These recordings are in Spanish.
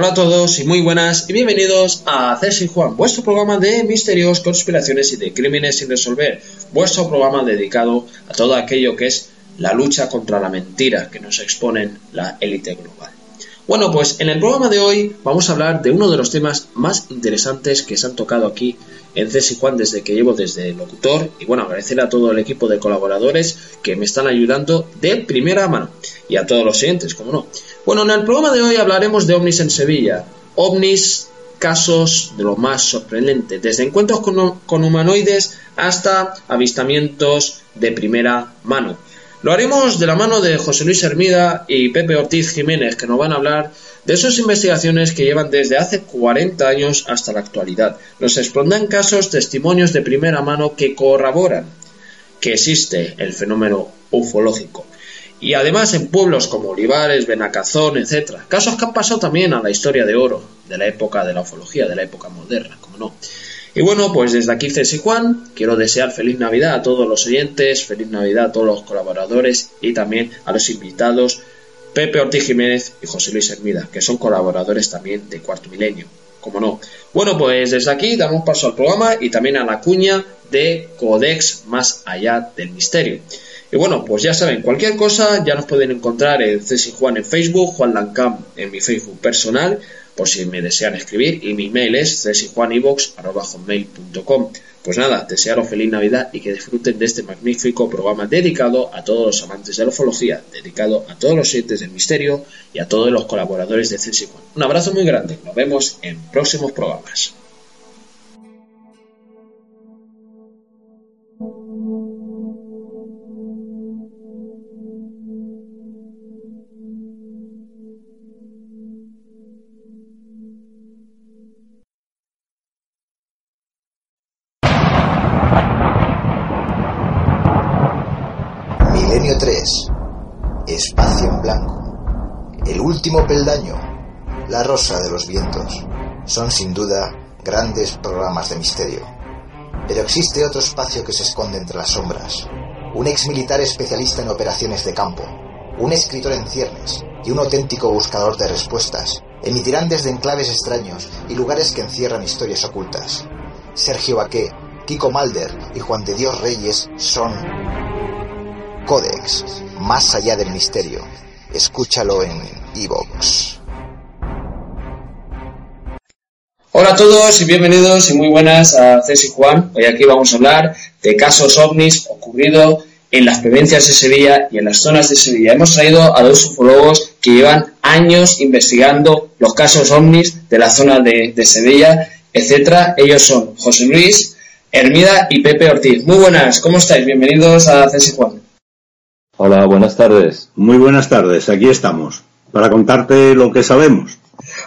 Hola a todos y muy buenas y bienvenidos a Cesi Juan, vuestro programa de misterios, conspiraciones y de crímenes sin resolver, vuestro programa dedicado a todo aquello que es la lucha contra la mentira que nos exponen la élite global. Bueno, pues en el programa de hoy vamos a hablar de uno de los temas más interesantes que se han tocado aquí en Cesi Juan desde que llevo desde locutor y bueno, agradecer a todo el equipo de colaboradores que me están ayudando de primera mano y a todos los siguientes, como no. Bueno, en el programa de hoy hablaremos de ovnis en Sevilla. Ovnis, casos de lo más sorprendente, desde encuentros con, humanoides hasta avistamientos de primera mano. Lo haremos de la mano de José Luis Hermida y Pepe Ortiz Jiménez, que nos van a hablar de sus investigaciones que llevan desde hace 40 años hasta la actualidad. Nos expondrán casos, testimonios de primera mano que corroboran que existe el fenómeno ufológico. Y además en pueblos como Olivares, Benacazón, etc. Casos que han pasado también a la historia de oro de la época de la ufología, de la época moderna, como no. Y bueno, pues desde aquí César Juan, quiero desear feliz Navidad a todos los oyentes, feliz Navidad a todos los colaboradores y también a los invitados Pepe Ortiz Jiménez y José Luis Hermida, que son colaboradores también de Cuarto Milenio, como no. Bueno, pues desde aquí damos paso al programa y también a la cuña de Codex Más Allá del Misterio. Y bueno, pues ya saben, cualquier cosa ya nos pueden encontrar en César Juan en Facebook, Juan Lancam en mi Facebook personal por si me desean escribir y mi mail es cesijuanivox.com. Pues nada, desearos feliz Navidad y que disfruten de este magnífico programa dedicado a todos los amantes de la ufología, dedicado a todos los sientes del misterio y a todos los colaboradores de Cesi Un abrazo muy grande, nos vemos en próximos programas. La rosa de los vientos. Son sin duda grandes programas de misterio. Pero existe otro espacio que se esconde entre las sombras. Un ex militar especialista en operaciones de campo. Un escritor en ciernes y un auténtico buscador de respuestas emitirán desde enclaves extraños y lugares que encierran historias ocultas. Sergio Baqué, Kiko Malder y Juan de Dios Reyes son Codex, más allá del misterio. Escúchalo en Evox. Hola a todos y bienvenidos y muy buenas a Cesi Juan. Hoy aquí vamos a hablar de casos ovnis ocurridos en las provincias de Sevilla y en las zonas de Sevilla. Hemos traído a dos ufólogos que llevan años investigando los casos ovnis de la zona de, Sevilla, etcétera. Ellos son José Luis, Hermida y Pepe Ortiz. Muy buenas, ¿cómo estáis? Bienvenidos a Cesi Juan. Hola, buenas tardes. Muy buenas tardes, aquí estamos, para contarte lo que sabemos.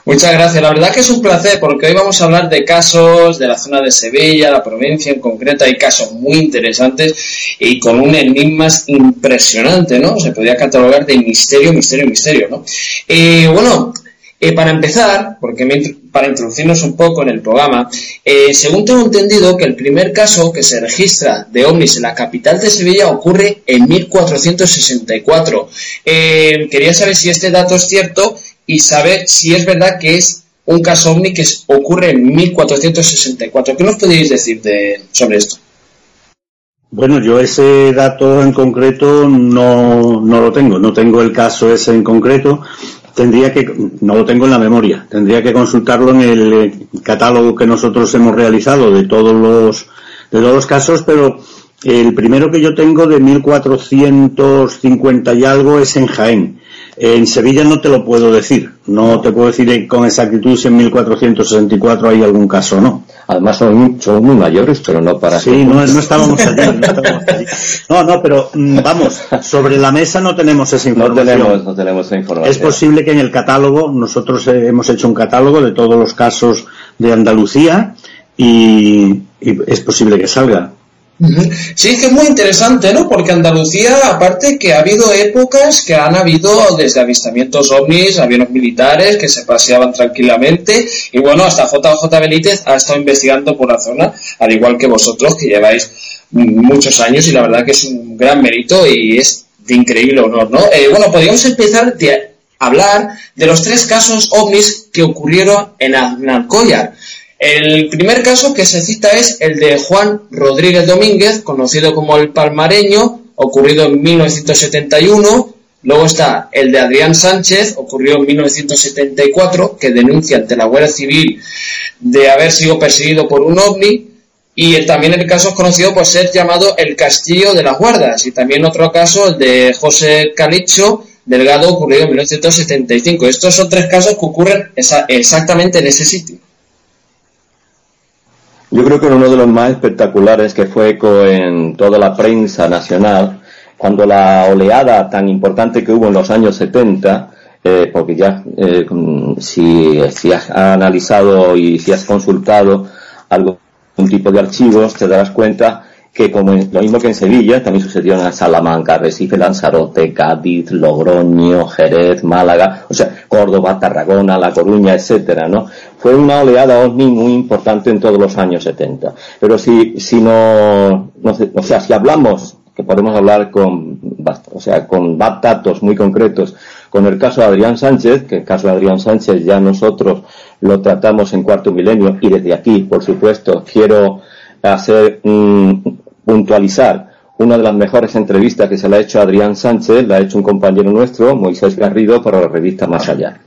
Muchas gracias. La verdad que es un placer porque hoy vamos a hablar de casos de la zona de Sevilla, la provincia en concreto. Hay casos muy interesantes y con un enigma impresionante, ¿no? Se podría catalogar de misterio, misterio, misterio, ¿no? Y bueno, eh, para empezar, porque para introducirnos un poco en el programa, eh, según tengo entendido que el primer caso que se registra de ovnis en la capital de Sevilla ocurre en 1464. Eh, quería saber si este dato es cierto y saber si es verdad que es un caso ovni que ocurre en 1464. ¿Qué nos podéis decir de, sobre esto? Bueno, yo ese dato en concreto no, no lo tengo, no tengo el caso ese en concreto, tendría que, no lo tengo en la memoria, tendría que consultarlo en el eh, catálogo que nosotros hemos realizado de todos los, de todos los casos, pero el primero que yo tengo de 1450 y algo es en Jaén. En Sevilla no te lo puedo decir, no te puedo decir con exactitud si en 1464 hay algún caso o no. Además son, muy mayores, pero no para... Sí, no, estábamos allí, no No, pero mm, vamos, sobre la mesa no tenemos esa información. No tenemos, no tenemos esa información. Es posible que en el catálogo, nosotros eh, hemos hecho un catálogo de todos los casos de Andalucía y es posible que salga. Sí, es que es muy interesante, ¿no? Porque Andalucía, aparte que ha habido épocas que han habido desde avistamientos ovnis, aviones militares que se paseaban tranquilamente, y bueno, hasta JJ Benítez ha estado investigando por la zona, al igual que vosotros, que lleváis muchos años, y la verdad que es un gran mérito y es de increíble honor, ¿no? Eh, bueno, podríamos empezar hablar de los tres casos ovnis que ocurrieron en Aznalcóllar. El primer caso que se cita es el de Juan Rodríguez Domínguez, conocido como el Palmareño, ocurrido en 1971. Luego está el de Adrián Sánchez, ocurrió en 1974, que denuncia ante la Guardia Civil de haber sido perseguido por un ovni. Y también el caso es conocido por ser llamado el Castillo de las Guardas. Y también otro caso, el de José Calicho Delgado, ocurrido en 1975. Estos son tres casos que ocurren exactamente en ese sitio. Yo creo que uno de los más espectaculares que fue eco en toda la prensa nacional, cuando la oleada tan importante que hubo en los años 70, eh, porque ya eh, si, si, has analizado y si has consultado algún tipo de archivos, te darás cuenta que como lo mismo que en Sevilla, también sucedió en Salamanca, Recife, Lanzarote, Cádiz, Logroño, Jerez, Málaga, o sea, Córdoba, Tarragona, La Coruña, etcétera, ¿no? Fue una oleada ovni muy importante en todos los años 70. Pero si, si no, no o sea, si hablamos, que podemos hablar con, o sea, con datos muy concretos, con el caso de Adrián Sánchez, que el caso de Adrián Sánchez ya nosotros lo tratamos en cuarto milenio y desde aquí, por supuesto, quiero hacer puntualizar una de las mejores entrevistas que se le ha hecho a Adrián Sánchez, la ha hecho un compañero nuestro, Moisés Garrido, para la revista Más Allá.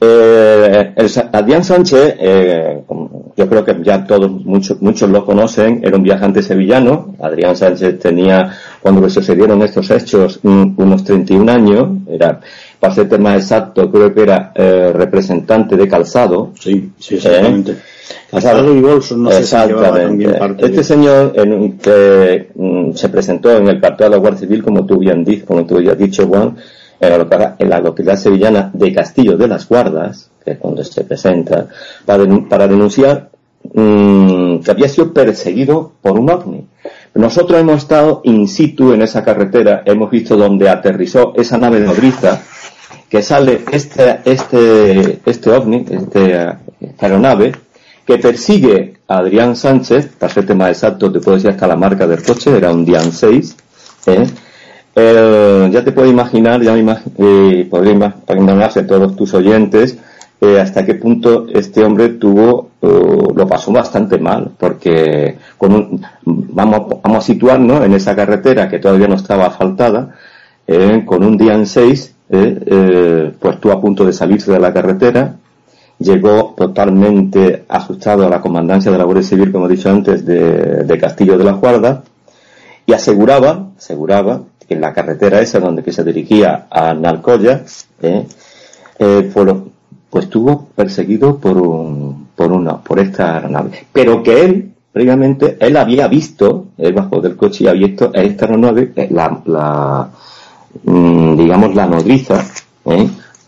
Eh, Adrián Sánchez, eh, yo creo que ya todos, muchos, muchos lo conocen, era un viajante sevillano. Adrián Sánchez tenía, cuando se sucedieron estos hechos, unos 31 años. Era, para ser más exacto, creo que era eh, representante de calzado. Sí, sí, exactamente. Y no parte Este señor que mm, se presentó en el partido de la Guardia Civil, como tú bien dices, como tú ya has dicho, Juan, en la, localidad sevillana de Castillo de las Guardas, que es donde se presenta, para, denunciar mm, que había sido perseguido por un ovni. Nosotros hemos estado in situ en esa carretera, hemos visto donde aterrizó esa nave nodriza, que sale este, este, este ovni, este, esta aeronave, que persigue a Adrián Sánchez, para ser más exacto, te puedo decir hasta la marca del coche, era un Dian 6, ¿eh? Eh, ya te puedo imaginar, ya me imag eh, podría todos tus oyentes eh, hasta qué punto este hombre tuvo, lo pasó bastante mal, porque con vamos, vamos a situarnos en esa carretera que todavía no estaba asfaltada, con un en seis, pues estuvo a punto de salirse de la carretera, llegó totalmente asustado a la comandancia de la Guardia Civil, como he dicho antes, de, de Castillo de la Guarda, y aseguraba, aseguraba en la carretera esa donde que se dirigía a Nalcoya, eh, eh, pues estuvo perseguido por un, por una, por esta aeronave. Pero que él, previamente, él había visto, él bajó del coche y había visto esta aeronave, eh, la, la mm, digamos, la nodriza,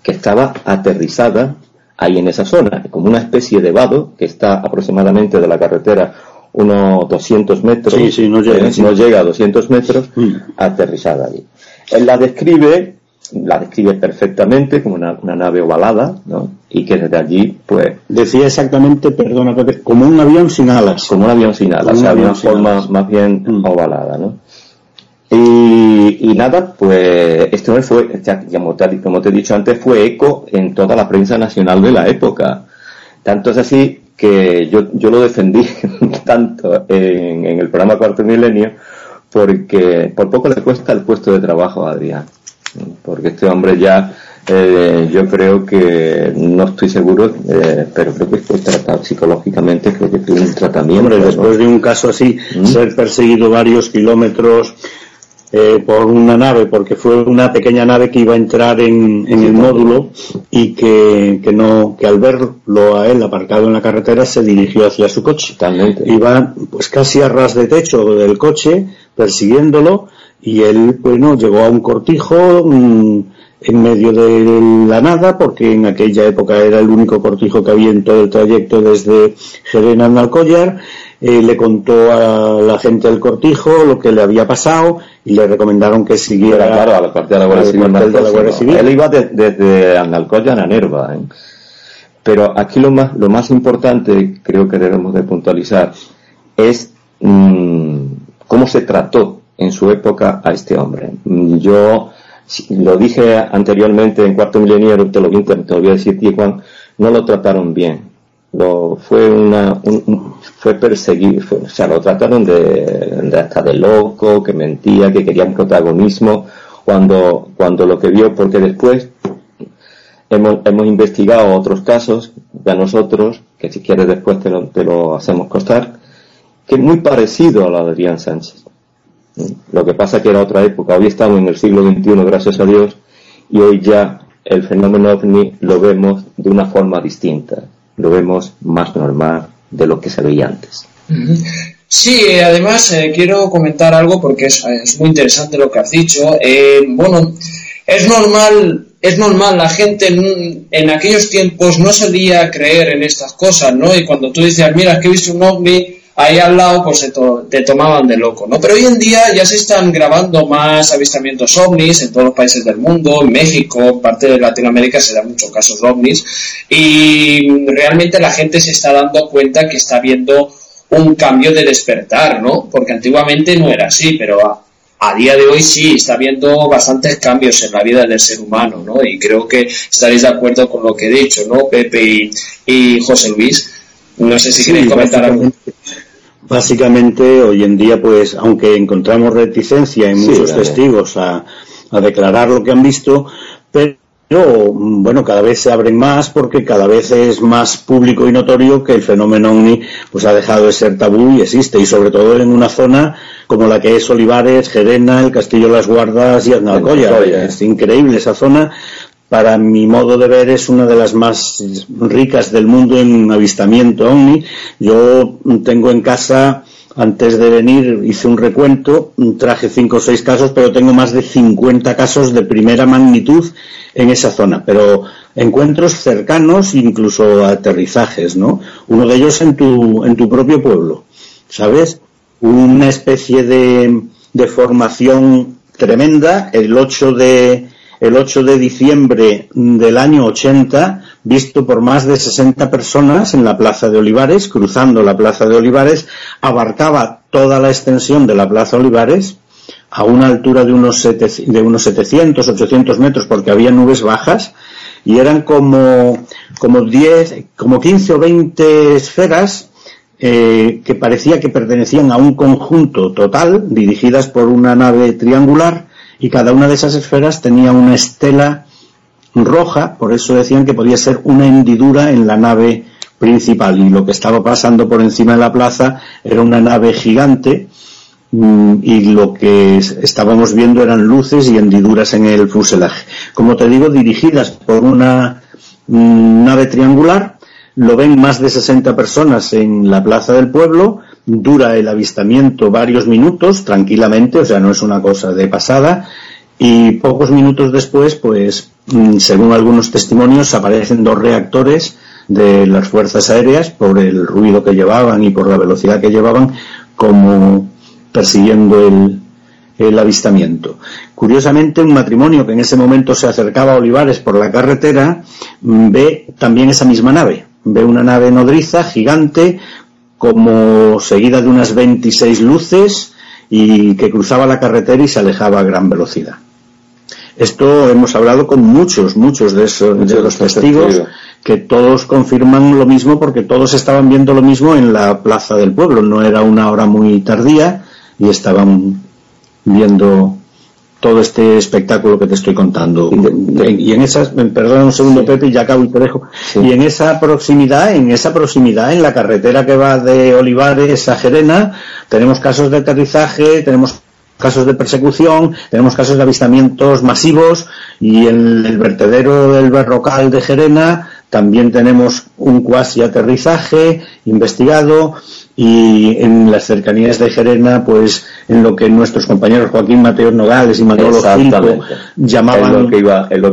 que estaba aterrizada ahí en esa zona, como una especie de vado que está aproximadamente de la carretera unos 200 metros, sí, no, llega, eh, no, llega, a 200 metros, mm. aterrizada allí. Él la describe, la describe perfectamente como una, nave ovalada, ¿no? Y que desde allí, pues... Decía exactamente, perdona, como un avión sin alas. Como un avión sin alas, o sea, una forma más bien mm. ovalada, ¿no? Y, nada, pues esto fue, como te, como te he dicho antes, fue eco en toda la prensa nacional de la época. Tanto es así que yo, yo lo defendí tanto en, el programa Cuarto Milenio porque por poco le cuesta el puesto de trabajo a Adrián. Porque este hombre ya, eh, yo creo que, no estoy seguro, eh, pero creo que fue tratado psicológicamente, creo que tiene un tratamiento. después de un caso así, ¿Mm? ser perseguido varios kilómetros eh, por una nave, porque fue una pequeña nave que iba a entrar en, el módulo y que, que, no, que al verlo a él aparcado en la carretera se dirigió hacia su coche. Totalmente. Iba pues casi a ras de techo del coche, persiguiéndolo, y él, bueno, llegó a un cortijo, mm, en medio de la nada, porque en aquella época era el único cortijo que había en todo el trayecto desde Jerez a Alcollar, eh, le contó a la gente del cortijo lo que le había pasado y le recomendaron que siguiera claro, a la parte de la Guardia, Civil, Él iba desde Andalcoya a Nerva. ¿eh? Pero aquí lo más, lo más importante, creo que debemos de puntualizar, es mmm, cómo se trató en su época a este hombre. Yo lo dije anteriormente en Cuarto Milenio, te lo, te lo voy a decir, Juan, no lo trataron bien. Lo, fue una, fue perseguir, o sea, lo trataron de, hasta de loco, que mentía, que quería un protagonismo, cuando, cuando lo que vio, porque después hemos, hemos investigado otros casos de nosotros, que si quieres después te lo, te lo hacemos costar, que es muy parecido a la de Adrián Sánchez. Lo que pasa que era otra época, hoy estamos en el siglo XXI, gracias a Dios, y hoy ya el fenómeno ovni lo vemos de una forma distinta, lo vemos más normal de lo que se veía antes. Sí, además eh, quiero comentar algo porque es, muy interesante lo que has dicho. Eh, bueno, es normal, es normal, la gente en, en, aquellos tiempos no solía creer en estas cosas, ¿no? Y cuando tú dices, mira, que he visto un ovni, ahí al lado pues te, tomaban de loco, ¿no? Pero hoy en día ya se están grabando más avistamientos ovnis en todos los países del mundo, en México, en parte de Latinoamérica se dan muchos casos de ovnis y realmente la gente se está dando cuenta que está viendo un cambio de despertar, ¿no? Porque antiguamente no era así, pero a, día de hoy sí, está habiendo bastantes cambios en la vida del ser humano, ¿no? Y creo que estaréis de acuerdo con lo que he dicho, ¿no? Pepe y José Luis. No sé si queréis comentar algo. Básicamente, hoy en día, pues, aunque encontramos reticencia en muchos testigos a, declarar lo que han visto, pero bueno, cada vez se abren más porque cada vez es más público y notorio que el fenómeno OVNI pues ha dejado de ser tabú y existe, y sobre todo en una zona como la que es Olivares, Gerena, el Castillo de las Guardas y Aznalcóllar. Es increíble esa zona para mi modo de ver, es una de las más ricas del mundo en avistamiento ovni. Yo tengo en casa, antes de venir, hice un recuento, traje cinco o seis casos, pero tengo más de 50 casos de primera magnitud en esa zona. Pero encuentros cercanos, incluso aterrizajes, ¿no? Uno de ellos en tu, en tu propio pueblo, ¿sabes? Una especie de, de formación tremenda, el 8 de, el 8 de diciembre del año 80, visto por más de 60 personas en la Plaza de Olivares, cruzando la Plaza de Olivares, abarcaba toda la extensión de la Plaza Olivares a una altura de unos, de unos 700, 800 metros, porque había nubes bajas, y eran como, como 10, como 15 o 20 esferas eh, que parecía que pertenecían a un conjunto total, dirigidas por una nave triangular, y cada una de esas esferas tenía una estela roja, por eso decían que podía ser una hendidura en la nave principal y lo que estaba pasando por encima de la plaza era una nave gigante mm, y lo que estábamos viendo eran luces y hendiduras en el fuselaje. Como te digo, dirigidas por una mm, nave triangular, lo ven más de 60 personas en la plaza del pueblo dura el avistamiento varios minutos tranquilamente, o sea, no es una cosa de pasada, y pocos minutos después, pues, mm, según algunos testimonios, aparecen dos reactores de las fuerzas aéreas por el ruido que llevaban y por la velocidad que llevaban, como persiguiendo el, el avistamiento. Curiosamente, un matrimonio que en ese momento se acercaba a Olivares por la carretera mm, ve también esa misma nave. Ve una nave nodriza gigante como seguida de unas 26 luces y que cruzaba la carretera y se alejaba a gran velocidad. Esto hemos hablado con muchos, muchos de, esos, de los testigos que todos confirman lo mismo porque todos estaban viendo lo mismo en la plaza del pueblo. No era una hora muy tardía y estaban viendo todo este espectáculo que te estoy contando. Y en esas, perdón un segundo Pepe, ya acabo y te dejo. Y en esa proximidad, en esa proximidad, en la carretera que va de Olivares a Gerena, tenemos casos de aterrizaje, tenemos casos de persecución, tenemos casos de avistamientos masivos y en el vertedero del Berrocal de Gerena también tenemos un cuasi aterrizaje investigado y en las cercanías de Gerena, pues en lo que nuestros compañeros Joaquín Mateo Nogales y Manolo Gilco llamaban,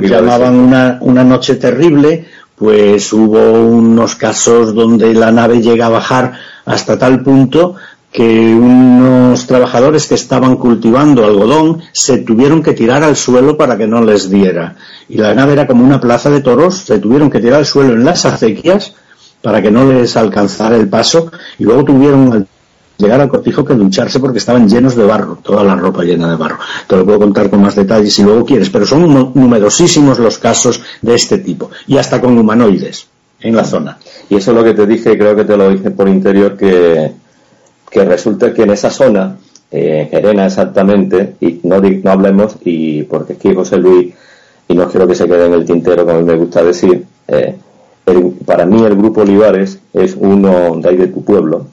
llamaban una, una noche terrible, pues hubo unos casos donde la nave llega a bajar hasta tal punto que unos trabajadores que estaban cultivando algodón se tuvieron que tirar al suelo para que no les diera. Y la nave era como una plaza de toros, se tuvieron que tirar al suelo en las acequias para que no les alcanzara el paso y luego tuvieron al llegar al cortijo que ducharse porque estaban llenos de barro, toda la ropa llena de barro. Te lo puedo contar con más detalles si luego quieres, pero son numerosísimos los casos de este tipo, y hasta con humanoides en la zona. Y eso es lo que te dije, creo que te lo dije por interior, que, que resulta que en esa zona, eh, Gerena exactamente, y no, no hablemos, y porque aquí José Luis, y no quiero que se quede en el tintero, como me gusta decir, eh, para mí el grupo Olivares es uno de ahí de tu pueblo,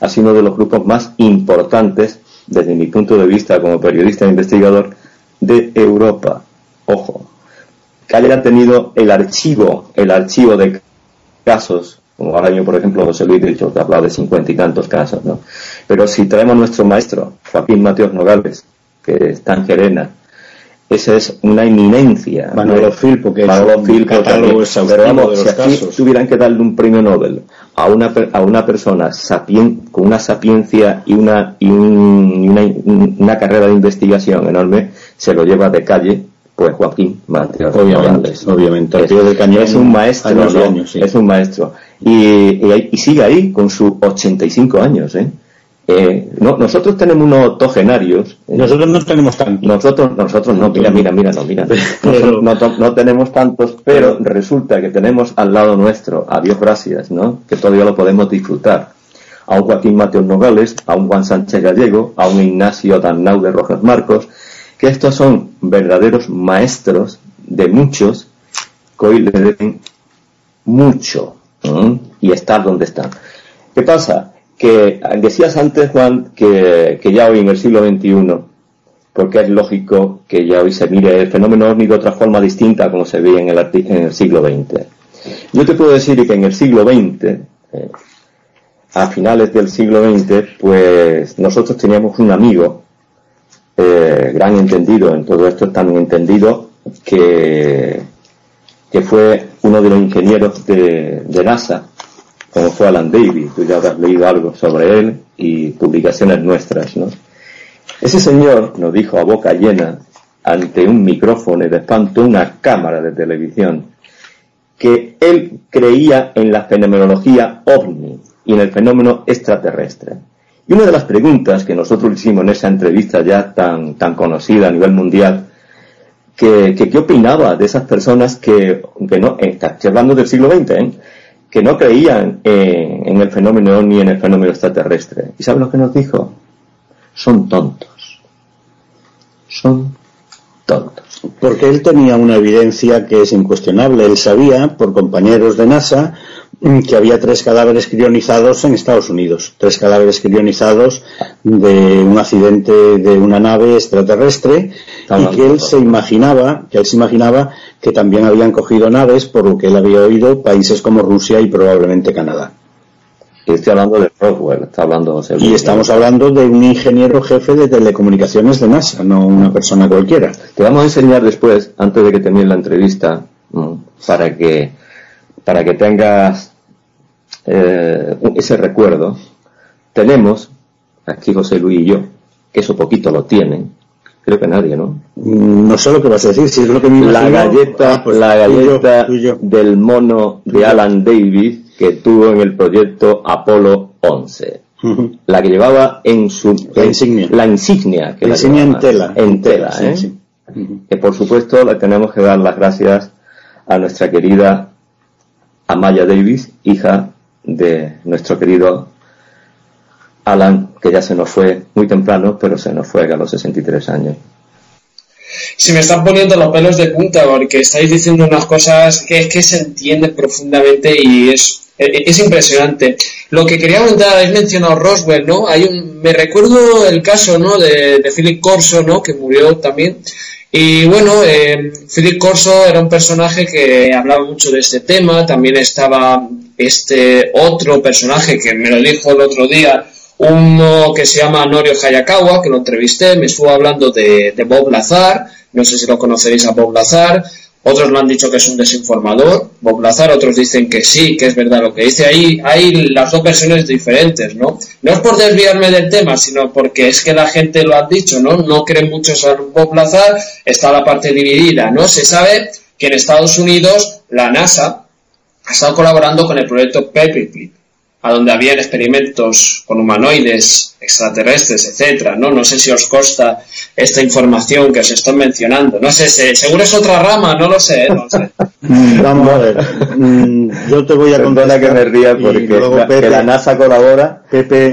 ha sido uno de los grupos más importantes desde mi punto de vista como periodista e investigador de Europa. Ojo, que haya tenido el archivo, el archivo de casos, como ahora yo, por ejemplo, José Luis dicho que ha hablado de cincuenta y tantos casos, ¿no? Pero si traemos a nuestro maestro, Joaquín Mateos Nogales, que está en Gerena, esa es una eminencia. Manolo Filpo, que Manolo Filpo pero vamos, si aquí tuvieran que darle un premio Nobel a una, a una persona sapien, con una sapiencia y una, y una, una, carrera de investigación enorme, se lo lleva de calle, pues Joaquín Mateo. Obviamente, obviamente. es un maestro, es un maestro. Y, y, y, sigue ahí con sus 85 años, ¿eh? Eh, no, nosotros tenemos unos octogenarios. Eh, nosotros no tenemos tantos. Nosotros, nosotros no, mira, mira, mira, no, mira. no, tenemos tantos, pero resulta que tenemos al lado nuestro, a Dios gracias, ¿no? Que todavía lo podemos disfrutar. A un Joaquín Mateos Nogales, a un Juan Sánchez Gallego, a un Ignacio Danau de Rojas Marcos, que estos son verdaderos maestros de muchos que hoy le deben mucho y estar donde están. ¿Qué pasa? Que decías antes, Juan, que, ya hoy en el siglo XXI, porque es lógico que ya hoy se mire el fenómeno ovni de otra forma distinta como se veía en el, en el siglo XX. Yo te puedo decir que en el siglo XX, eh, a finales del siglo XX, pues nosotros teníamos un amigo, eh, gran entendido en todo esto, tan entendido que, que fue uno de los ingenieros de, de NASA, como fue Alan Davis, tú ya habrás leído algo sobre él y publicaciones nuestras, ¿no? Ese señor nos dijo a boca llena, ante un micrófono y de espanto una cámara de televisión, que él creía en la fenomenología ovni y en el fenómeno extraterrestre. Y una de las preguntas que nosotros hicimos en esa entrevista ya tan, tan conocida a nivel mundial, que, qué opinaba de esas personas que, que no, eh, estoy hablando del siglo XX, ¿eh? Que no creían en el fenómeno ni en el fenómeno extraterrestre. ¿Y saben lo que nos dijo? Son tontos. Son tontos. Porque él tenía una evidencia que es incuestionable. Él sabía, por compañeros de NASA, que había tres cadáveres crionizados en Estados Unidos. Tres cadáveres crionizados de un accidente de una nave extraterrestre y que él se imaginaba, que él se imaginaba que también habían cogido naves, por lo que él había oído, países como Rusia y probablemente Canadá. Y estoy hablando de Roswell, está hablando Y estamos hablando de un ingeniero jefe de telecomunicaciones de NASA, no una persona cualquiera. Te vamos a enseñar después, antes de que termine la entrevista, para que, para que tengas eh, ese recuerdo. Tenemos, aquí José Luis y yo, que eso poquito lo tienen, Creo que nadie, ¿no? Mm, no sé lo que vas a decir, si es lo que me La galleta, ah, pues la galleta del mono de Alan Davis que tuvo en el proyecto Apolo 11. La que llevaba en su... La insignia. La insignia. Que la, insignia en tela. En tela, ¿eh? Que por supuesto le tenemos que dar las gracias a nuestra querida Amaya Davis, hija de nuestro querido Alan, que ya se nos fue muy temprano, pero se nos fue a los 63 años. Se me están poniendo los pelos de punta porque estáis diciendo unas cosas que es que se entiende profundamente y es, es impresionante. Lo que quería comentar, habéis mencionado Roswell, ¿no? Hay un, me recuerdo el caso, ¿no? De, de Philip Corso, ¿no? Que murió también. Y bueno, eh, Corso era un personaje que hablaba mucho de este tema. También estaba este otro personaje que me lo dijo el otro día, uno que se llama Norio Hayakawa, que lo entrevisté, me estuvo hablando de, Bob Lazar, no sé si lo conoceréis a Bob Lazar, otros lo han dicho que es un desinformador, Bob Lazar, otros dicen que sí, que es verdad lo que dice. Ahí hay las dos versiones diferentes, ¿no? No es por desviarme del tema, sino porque es que la gente lo ha dicho, ¿no? No creen mucho en Bob Lazar, está la parte dividida, ¿no? Se sabe que en Estados Unidos la NASA ha estado colaborando con el proyecto Paperclip, a donde habían experimentos con humanoides, extraterrestres, etcétera, ¿no? No sé si os consta esta información que os estoy mencionando. No sé, seguro es otra rama, no lo sé, ¿eh? no lo sé. Mm, vamos a ver. Mm, yo te voy a contar que me ría porque la, que la NASA colabora. Pepe,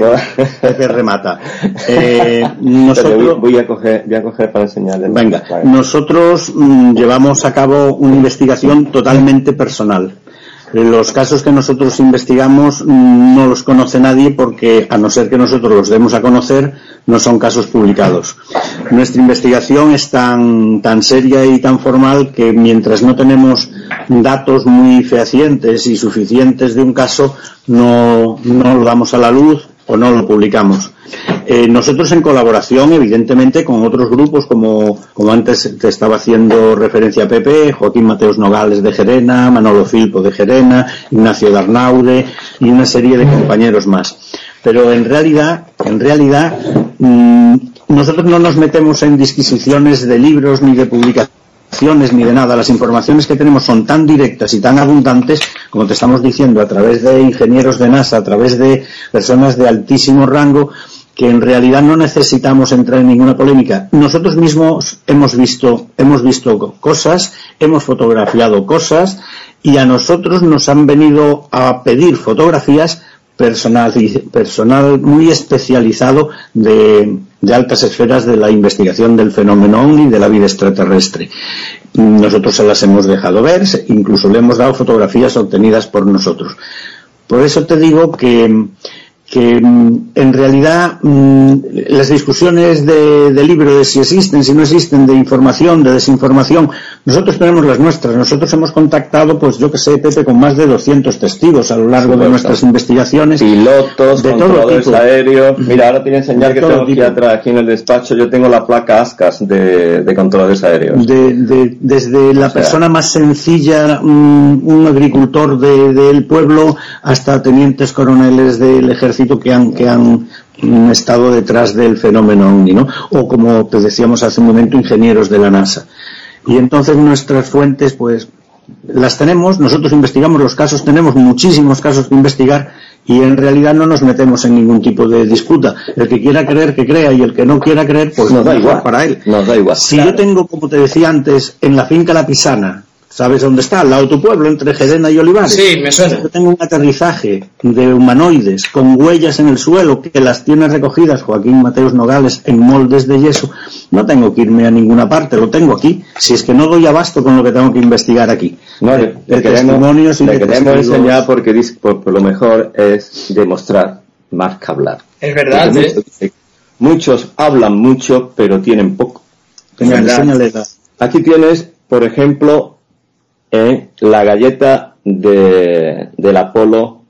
Pepe remata. Eh, nosotros, voy, a coger, voy a coger para enseñarles. Venga, nosotros mm, llevamos a cabo una investigación totalmente personal. Los casos que nosotros investigamos no los conoce nadie porque, a no ser que nosotros los demos a conocer, no son casos publicados. Nuestra investigación es tan, tan seria y tan formal que mientras no tenemos datos muy fehacientes y suficientes de un caso, no, no lo damos a la luz o no lo publicamos. Eh, nosotros en colaboración, evidentemente, con otros grupos, como, como antes te estaba haciendo referencia a Pepe, Joaquín Mateos Nogales de Gerena, Manolo Filpo de Gerena, Ignacio Darnaude y una serie de compañeros más. Pero en realidad, en realidad, mm, nosotros no nos metemos en disquisiciones de libros ni de publicaciones ni de nada. Las informaciones que tenemos son tan directas y tan abundantes, como te estamos diciendo, a través de ingenieros de NASA, a través de personas de altísimo rango, que en realidad no necesitamos entrar en ninguna polémica. Nosotros mismos hemos visto, hemos visto cosas, hemos fotografiado cosas y a nosotros nos han venido a pedir fotografías personal, personal muy especializado de, de altas esferas de la investigación del fenómeno OVNI de la vida extraterrestre. Nosotros se las hemos dejado ver, incluso le hemos dado fotografías obtenidas por nosotros. Por eso te digo que que mm, en realidad mm, las discusiones de, libro de si existen, si no existen, de información, de desinformación, nosotros tenemos las nuestras. Nosotros hemos contactado, pues yo que sé, Pepe, con más de 200 testigos a lo largo de nuestras investigaciones. Pilotos, de controladores todo aéreos. Mira, ahora te voy a enseñar que tengo aquí atrás, aquí en el despacho, yo tengo la placa ASCAS de, de controladores aéreos. desde la persona más sencilla, un, un agricultor del pueblo, hasta tenientes coroneles del ejército que han, que han estado detrás del fenómeno OVNI, ¿no? O como te decíamos hace un momento, ingenieros de la NASA. Y entonces nuestras fuentes, pues, las tenemos, nosotros investigamos los casos, tenemos muchísimos casos que investigar y en realidad no nos metemos en ningún tipo de disputa. El que quiera creer, que crea, y el que no quiera creer, pues nos da igual para él. Nos da igual. Si yo tengo, como te decía antes, en la finca La Pisana, ¿Sabes dónde está? Al lado de tu pueblo, entre Gerena y Olivares. Sí, me suena. Yo tengo un aterrizaje de humanoides con huellas en el suelo que las tiene recogidas Joaquín Mateos Nogales en moldes de yeso. No tengo que irme a ninguna parte, lo tengo aquí. Si es que no doy abasto con lo que tengo que investigar aquí. No, le, testimonios y le queremos enseñar porque por, lo mejor es demostrar más que hablar. Es verdad, ¿eh? Muchos, hablan mucho, pero tienen poco. Aquí tienes, por ejemplo, en la galleta de, del Apolo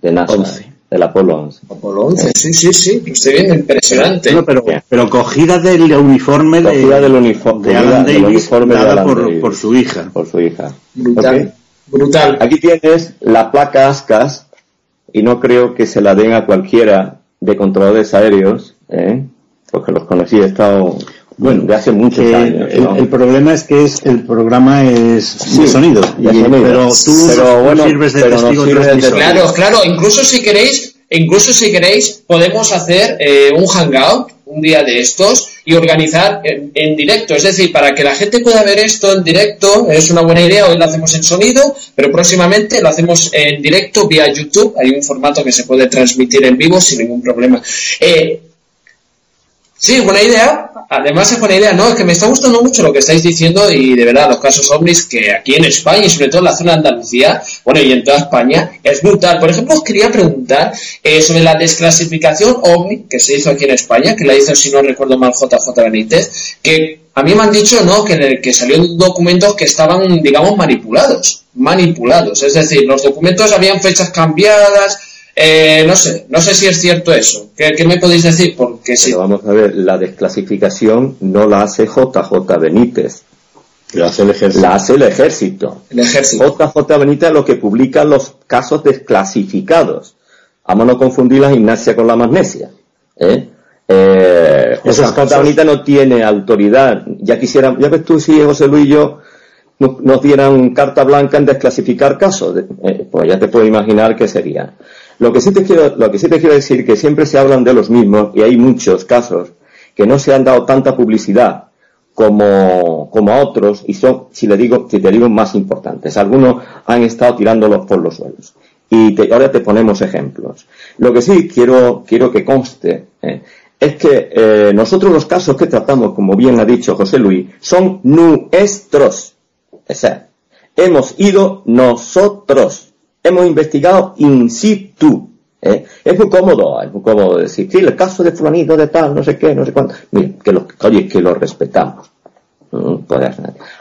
de NASA. 11. Del Apolo 11. Apolo 11, sí, sí, sí, estoy viendo impresionante. pero, pero cogida del uniforme de, del uniforme, de Alan Davis, por, por, su hija. Por su hija. Brutal. Brutal. Aquí tienes la placa ASCAS y no creo que se la den a cualquiera de controladores aéreos, ¿eh? porque los conocí, he estado bueno, de hace muchos años. El, problema es que es el programa es de sonido, pero tú sirves de testigo Claro, claro, incluso si queréis, incluso si queréis, podemos hacer eh, un hangout un día de estos y organizar en, directo. Es decir, para que la gente pueda ver esto en directo, es una buena idea. Hoy lo hacemos en sonido, pero próximamente lo hacemos en directo vía YouTube. Hay un formato que se puede transmitir en vivo sin ningún problema. Eh, Sí, buena idea. Además es buena idea. No, es que me está gustando mucho lo que estáis diciendo y de verdad los casos ovnis que aquí en España y sobre todo en la zona de Andalucía, bueno, y en toda España, es brutal. Por ejemplo, os quería preguntar eh, sobre la desclasificación ovni que se hizo aquí en España, que la hizo, si no recuerdo mal, JJ Benítez, que a mí me han dicho, ¿no?, que, que salieron documentos que estaban, digamos, manipulados. Manipulados. Es decir, los documentos habían fechas cambiadas, eh, no sé, no sé si es cierto eso. ¿Qué, me podéis decir? Porque si... vamos a ver, la desclasificación no la hace JJ Benítez. La hace el ejército. La hace el ejército. El ejército. JJ Benítez es lo que publica los casos desclasificados. Vamos a no confundir la gimnasia con la magnesia. ¿eh? Eh, JJ Benítez no tiene autoridad. Ya quisiera, ya ves tú si José Luis y yo nos dieran carta blanca en desclasificar casos. Eh, pues ya te puedo imaginar qué sería. Lo que sí te quiero, lo que sí te quiero decir que siempre se hablan de los mismos y hay muchos casos que no se han dado tanta publicidad como, como a otros y son, si le digo, si te digo, más importantes. Algunos han estado tirándolos por los suelos. Y ahora te ponemos ejemplos. Lo que sí quiero, quiero que conste eh, es que eh, nosotros los casos que tratamos, como bien ha dicho José Luis, son nuestros. O sea, hemos ido nosotros. Hemos investigado in situ. ¿eh? Es muy cómodo, es muy cómodo decir, sí, el caso de fulanito de tal, no sé qué, no sé cuánto. Mira, que lo, oye, que lo respetamos. Mm,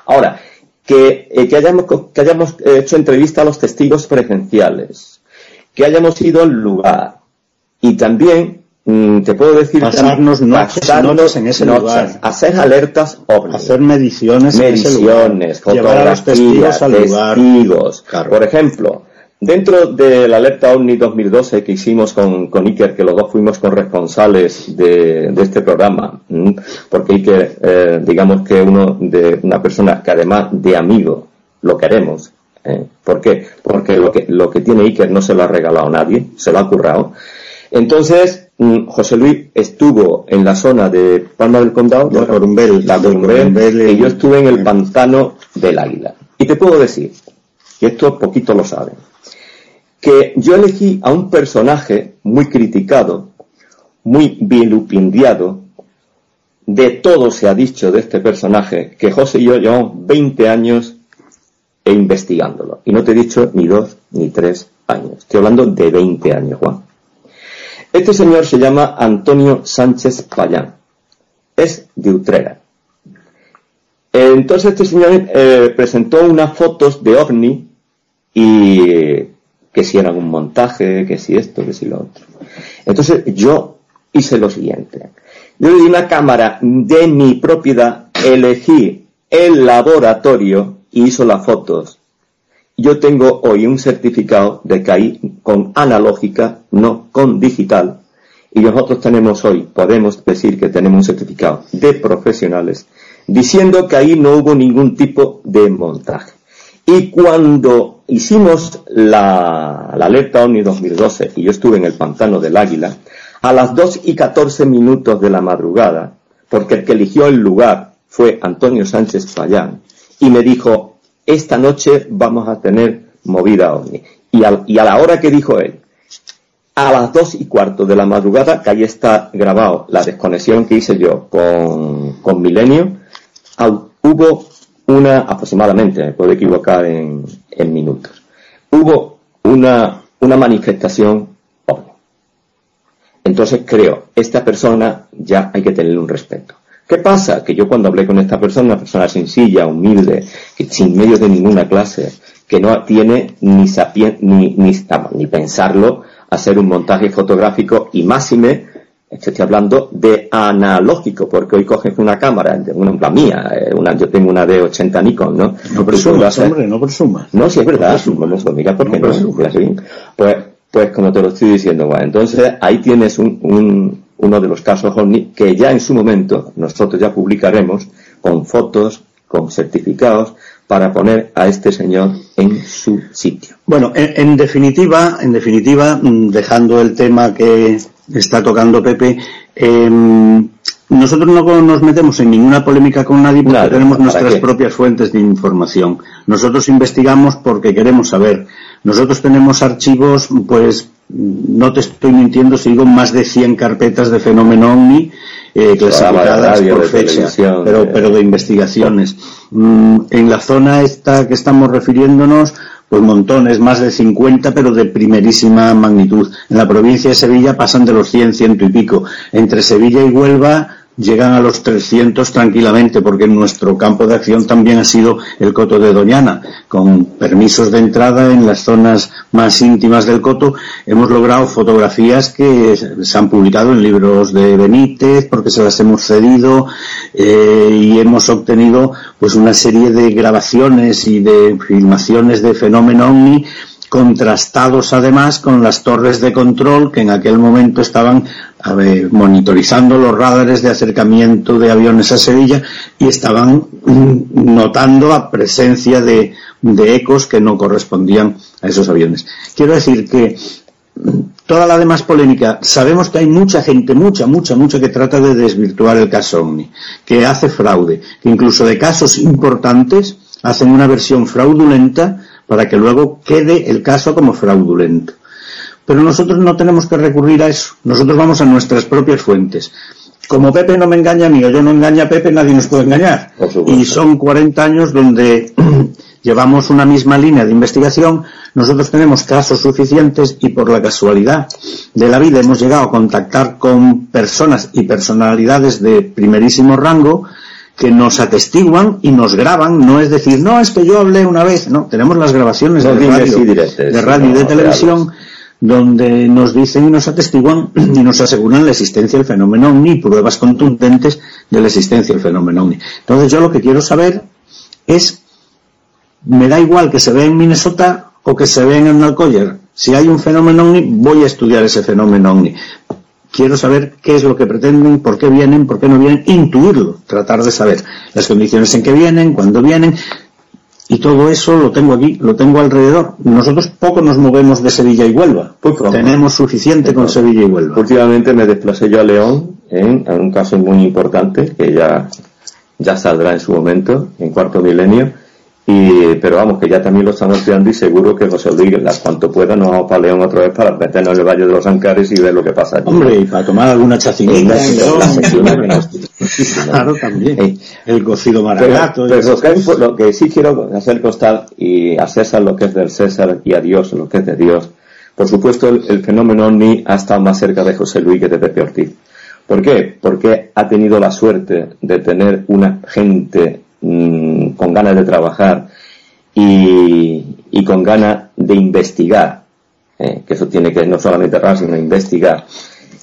Ahora, que, eh, que hayamos, que hayamos hecho entrevista a los testigos presenciales, que hayamos ido al lugar y también mm, te puedo decir pasarnos noches, en ese lugar hacer alertas hacer mediciones mediciones en llevar a los testigos al lugar testigos. por ejemplo Dentro de la alerta OVNI 2012 que hicimos con, con Iker, que los dos fuimos corresponsales de, de este programa, porque Iker, eh, digamos que uno de una persona que además de amigo lo queremos. ¿eh? ¿Por qué? Porque lo que, lo que tiene Iker no se lo ha regalado a nadie, se lo ha currado. Entonces, mm, José Luis estuvo en la zona de Palma del Condado, de Corumbel, la de y yo estuve en el pantano del Águila. Y te puedo decir, y esto poquito lo saben, que yo elegí a un personaje muy criticado, muy vilupindiado, de todo se ha dicho de este personaje, que José y yo llevamos 20 años e investigándolo. Y no te he dicho ni dos ni tres años. Estoy hablando de 20 años, Juan. Este señor se llama Antonio Sánchez Payán. Es de Utrera. Entonces este señor eh, presentó unas fotos de ovni y que si eran un montaje, que si esto, que si lo otro. Entonces yo hice lo siguiente. Yo le di una cámara de mi propiedad, elegí el laboratorio y hizo las fotos. Yo tengo hoy un certificado de que ahí con analógica, no con digital. Y nosotros tenemos hoy, podemos decir que tenemos un certificado de profesionales, diciendo que ahí no hubo ningún tipo de montaje. Y cuando hicimos la, alerta ONI 2012 y yo estuve en el pantano del Águila, a las 2 y 14 minutos de la madrugada, porque el que eligió el lugar fue Antonio Sánchez Payán, y me dijo, esta noche vamos a tener movida OVNI. Y a, y a la hora que dijo él, a las 2 y cuarto de la madrugada, que ahí está grabado la desconexión que hice yo con, con Milenio, hubo una, aproximadamente, me puedo equivocar en, minutos, hubo una, una manifestación Entonces creo, esta persona ya hay que tenerle un respeto. ¿Qué pasa? Que yo cuando hablé con esta persona, una persona sencilla, humilde, que sin medio de ninguna clase, que no tiene ni, ni, ni, ni pensarlo hacer un montaje fotográfico y máxime Estoy hablando de analógico, porque hoy coges una cámara, una, la mía, eh, una, yo tengo una de 80 Nikon, ¿no? No presumas, hombre, no presumas. No, sí es verdad, no pues mira, ¿por qué no? Pues, pues como te lo estoy diciendo, bueno, entonces ahí tienes un, un, uno de los casos que ya en su momento nosotros ya publicaremos con fotos, con certificados, para poner a este señor en su sitio. Bueno, en definitiva, en definitiva, mm, dejando el tema que está tocando Pepe. Em, nosotros no nos metemos en ninguna polémica con nadie porque tenemos nuestras propias fuentes de información. Nosotros investigamos porque queremos saber. Nosotros tenemos archivos, pues, no te estoy mintiendo si digo más de 100 carpetas de fenómeno OVNI eh, clasificadas por fecha, pero, eh. pero de investigaciones. Mm, en la zona esta que estamos refiriéndonos, pues montones, más de 50, pero de primerísima magnitud. En la provincia de Sevilla pasan de los 100, ciento y pico. Entre Sevilla y Huelva llegan a los 300 tranquilamente, porque nuestro campo de acción también ha sido el Coto de Doñana. Con permisos de entrada en las zonas más íntimas del Coto, hemos logrado fotografías que se han publicado en libros de Benítez, porque se las hemos cedido, eh, y hemos obtenido pues una serie de grabaciones y de filmaciones de fenómeno OVNI contrastados además con las torres de control que en aquel momento estaban monitorizando los radares de acercamiento de aviones a Sevilla y estaban notando la presencia de, ecos que no correspondían a esos aviones. Quiero decir que toda la demás polémica, sabemos que hay mucha gente, mucha, mucha, mucha que trata de desvirtuar el caso Omni, que hace fraude, que incluso de casos importantes hacen una versión fraudulenta para que luego quede el caso como fraudulento. Pero nosotros no tenemos que recurrir a eso. Nosotros vamos a nuestras propias fuentes. Como Pepe no me engaña a mí o yo no engaña a Pepe, nadie nos puede engañar. Y son 40 años donde llevamos una misma línea de investigación, nosotros tenemos casos suficientes y por la casualidad de la vida hemos llegado a contactar con personas y personalidades de primerísimo rango que nos atestiguan y nos graban, no es decir, no, es que yo hablé una vez, no, tenemos las grabaciones de, radio, de radio y de televisión donde nos dicen y nos atestiguan y nos aseguran la existencia del fenómeno OVNI pruebas contundentes de la existencia del fenómeno OVNI. Entonces yo lo que quiero saber es, me da igual que se vea en Minnesota o que se vea en Alcoyer. Si hay un fenómeno OVNI, voy a estudiar ese fenómeno OVNI. Quiero saber qué es lo que pretenden, por qué vienen, por qué no vienen, intuirlo, tratar de saber las condiciones en que vienen, cuándo vienen, y todo eso lo tengo aquí, lo tengo alrededor. Nosotros poco nos movemos de Sevilla y Huelva. Tenemos suficiente con Sevilla y Huelva. Últimamente me desplacé yo a León en, un caso muy importante que ya, ya saldrá en su momento, en cuarto milenio, y, pero vamos, que ya también lo estamos estudiando y seguro que José Luis, las cuanto pueda, nos vamos para León otra vez para meternos en el Valle de los Ancares y ver lo que pasa allí. Hombre, y para tomar alguna chacinita. claro, también. El cocido maragato. Pero, lo que sí quiero hacer constar, y a César lo que es del César y a Dios lo que es de Dios, por supuesto el, fenómeno OVNI ha estado más cerca de José Luis que de Pepe Ortiz. ¿Por qué? Porque ha tenido la suerte de tener una gente Mm, con ganas de trabajar y, con ganas de investigar, eh, que eso tiene que no solamente errar, sino investigar.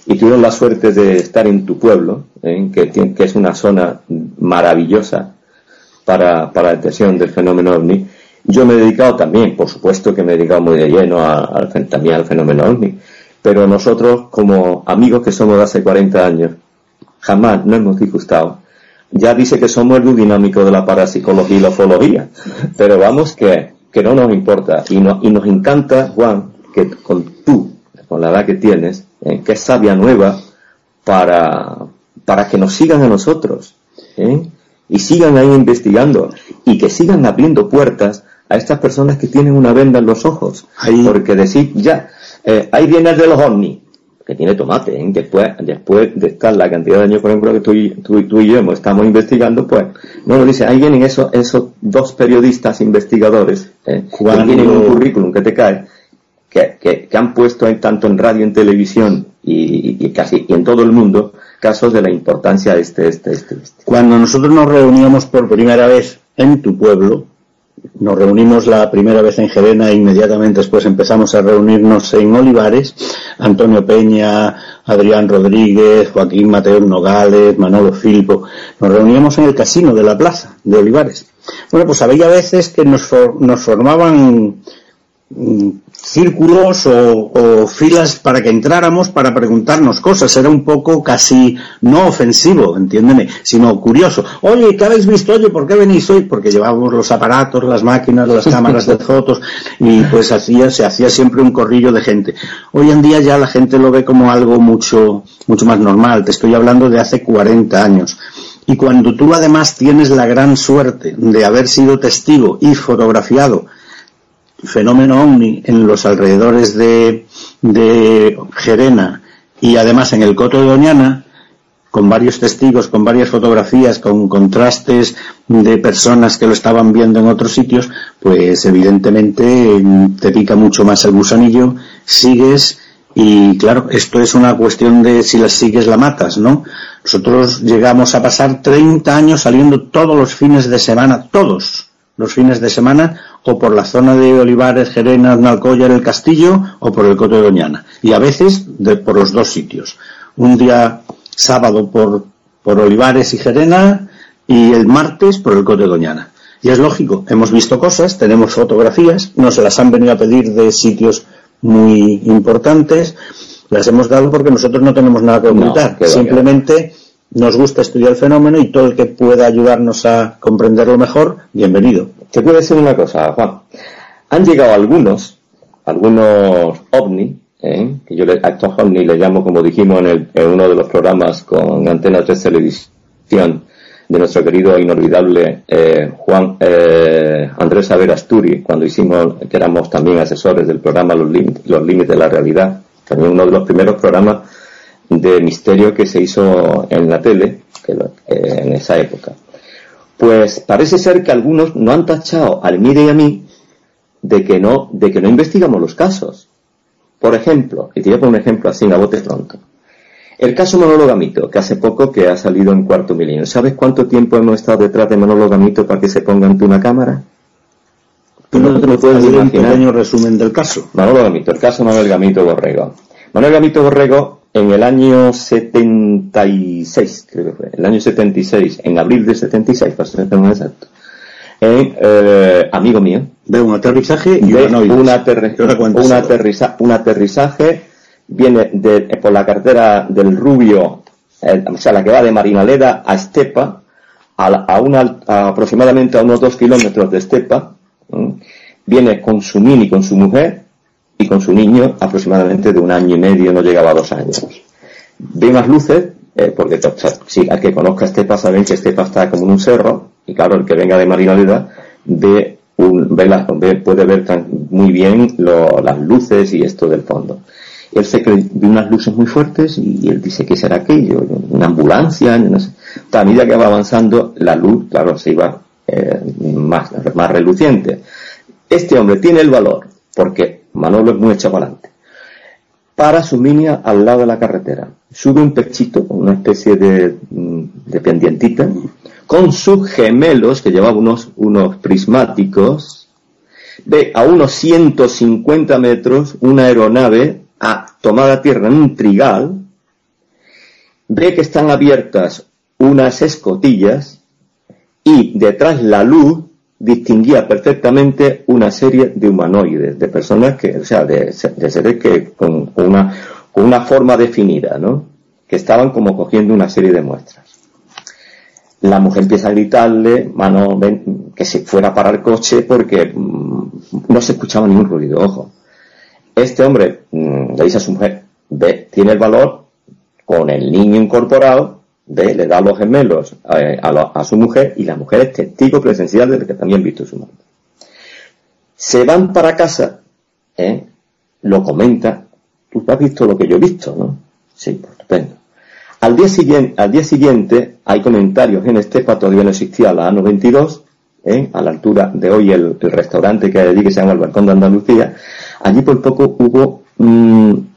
Y tuvieron la suerte de estar en tu pueblo, eh, que, que, es una zona maravillosa para, para la detección del fenómeno ovni. Yo me he dedicado también, por supuesto que me he dedicado muy de lleno también al fenómeno ovni, pero nosotros como amigos que somos de hace 40 años, jamás nos hemos disgustado ya dice que somos el dinámico de la parapsicología y la ufología, pero vamos que, que no nos importa. Y, no, y nos encanta, Juan, que con tú, con la edad que tienes, eh, que es sabia nueva, para, para que nos sigan a nosotros ¿eh? y sigan ahí investigando. Y que sigan abriendo puertas a estas personas que tienen una venda en los ojos. Porque decir, ya, eh, ahí viene el de los ovnis, que tiene tomate. ¿eh? Después, después de estar la cantidad de años, por ejemplo, que tú, tú, y yo estamos investigando, pues, no lo dice, ahí vienen esos, esos dos periodistas investigadores, ¿eh? que tienen un currículum que te cae, que, que, han puesto en, tanto en radio, en televisión y, y, casi y en todo el mundo casos de la importancia de este, este, este, este. Cuando nosotros nos reuníamos por primera vez en tu pueblo, nos reunimos la primera vez en Gerena e inmediatamente después empezamos a reunirnos en Olivares. Antonio Peña, Adrián Rodríguez, Joaquín Mateo Nogales, Manolo Filpo. Nos reuníamos en el casino de la plaza de Olivares. Bueno, pues había veces que nos, nos formaban círculos o, filas para que entráramos para preguntarnos cosas. Era un poco casi no ofensivo, entiéndeme, sino curioso. Oye, ¿qué habéis visto? Oye, ¿por qué venís hoy? Porque llevábamos los aparatos, las máquinas, las cámaras de fotos y pues hacía, se hacía siempre un corrillo de gente. Hoy en día ya la gente lo ve como algo mucho, mucho más normal. Te estoy hablando de hace 40 años. Y cuando tú además tienes la gran suerte de haber sido testigo y fotografiado fenómeno ovni en los alrededores de, de Gerena y además en el Coto de Doñana, con varios testigos, con varias fotografías, con contrastes de personas que lo estaban viendo en otros sitios, pues evidentemente te pica mucho más el gusanillo, sigues y claro, esto es una cuestión de si la sigues la matas, ¿no? Nosotros llegamos a pasar 30 años saliendo todos los fines de semana, todos los fines de semana, o por la zona de Olivares, Gerena, Nalcollar, el Castillo, o por el Coto de Doñana. Y a veces por los dos sitios. Un día sábado por, por Olivares y Gerena, y el martes por el Coto de Doñana. Y es lógico, hemos visto cosas, tenemos fotografías, no se las han venido a pedir de sitios muy importantes, las hemos dado porque nosotros no tenemos nada que ocultar. Simplemente nos gusta estudiar el fenómeno y todo el que pueda ayudarnos a comprenderlo mejor, bienvenido. Te puedo decir una cosa, Juan. Han llegado algunos, algunos ovni, ¿eh? que yo le, a Tom Horney le llamo, como dijimos en, el, en uno de los programas con Antena 3 Televisión, de nuestro querido e inolvidable eh, Juan eh, Andrés Averasturi, cuando hicimos, que éramos también asesores del programa los límites de la Realidad, también uno de los primeros programas de misterio que se hizo en la tele que, eh, en esa época. Pues parece ser que algunos no han tachado al Mire y a mí de que no, de que no investigamos los casos. Por ejemplo, y te voy a poner un ejemplo así a bote pronto. El caso Manolo Gamito, que hace poco que ha salido en cuarto milenio. ¿Sabes cuánto tiempo hemos estado detrás de Manolo Gamito para que se ponga ante una cámara? Tú no te lo puedes imaginar. un pequeño resumen del caso. Manolo Gamito, el caso Manuel Gamito Borrego. Manuel Gamito Borrego, en el año 76, creo que fue, el año 76, en abril de 76, para ser más exacto, en, eh, amigo mío. Ve un aterrizaje y un, un, aterriza, un aterrizaje viene de, por la carretera del Rubio, eh, o sea, la que va de Marinaleda a Estepa, a, a, una, aproximadamente a unos dos kilómetros de Estepa, viene con su mini, con su mujer y con su niño aproximadamente de un año y medio, no llegaba a dos años. Ve unas luces, eh, porque si al que conozca Estepa saben que Estepa está como en un cerro, y claro, el que venga de Marinaleda ve, un, ve, puede ver muy bien las luces y esto del fondo él se que ve unas luces muy fuertes y él dice que será aquello, una ambulancia, no sé. A medida que va avanzando, la luz, claro, se iba eh, más, más reluciente. Este hombre tiene el valor, porque Manolo es muy hecho adelante, para su línea al lado de la carretera. Sube un pechito, una especie de, mm, de pendientita, con sus gemelos, que llevaba unos, unos prismáticos, ve a unos 150 metros una aeronave a tomada tierra en un trigal, ve que están abiertas unas escotillas y detrás la luz distinguía perfectamente una serie de humanoides, de personas que, o sea, de, seres que con una, con una forma definida, ¿no? Que estaban como cogiendo una serie de muestras. La mujer empieza a gritarle, mano, ven, que se fuera para el coche porque mm, no se escuchaba ningún ruido, ojo. Este hombre mm, le dice a su mujer, ve, tiene el valor, con el niño incorporado, le da los gemelos a, su mujer y la mujer es testigo presencial de que también visto su madre. Se van para casa, ¿eh? lo comenta, tú has visto lo que yo he visto, ¿no? Sí, pues estupendo. Al día, siguiente, al día siguiente hay comentarios en Estepa, todavía no existía la A92, ¿eh? a la altura de hoy el, restaurante que hay allí que se llama el Balcón de Andalucía, allí por poco hubo un,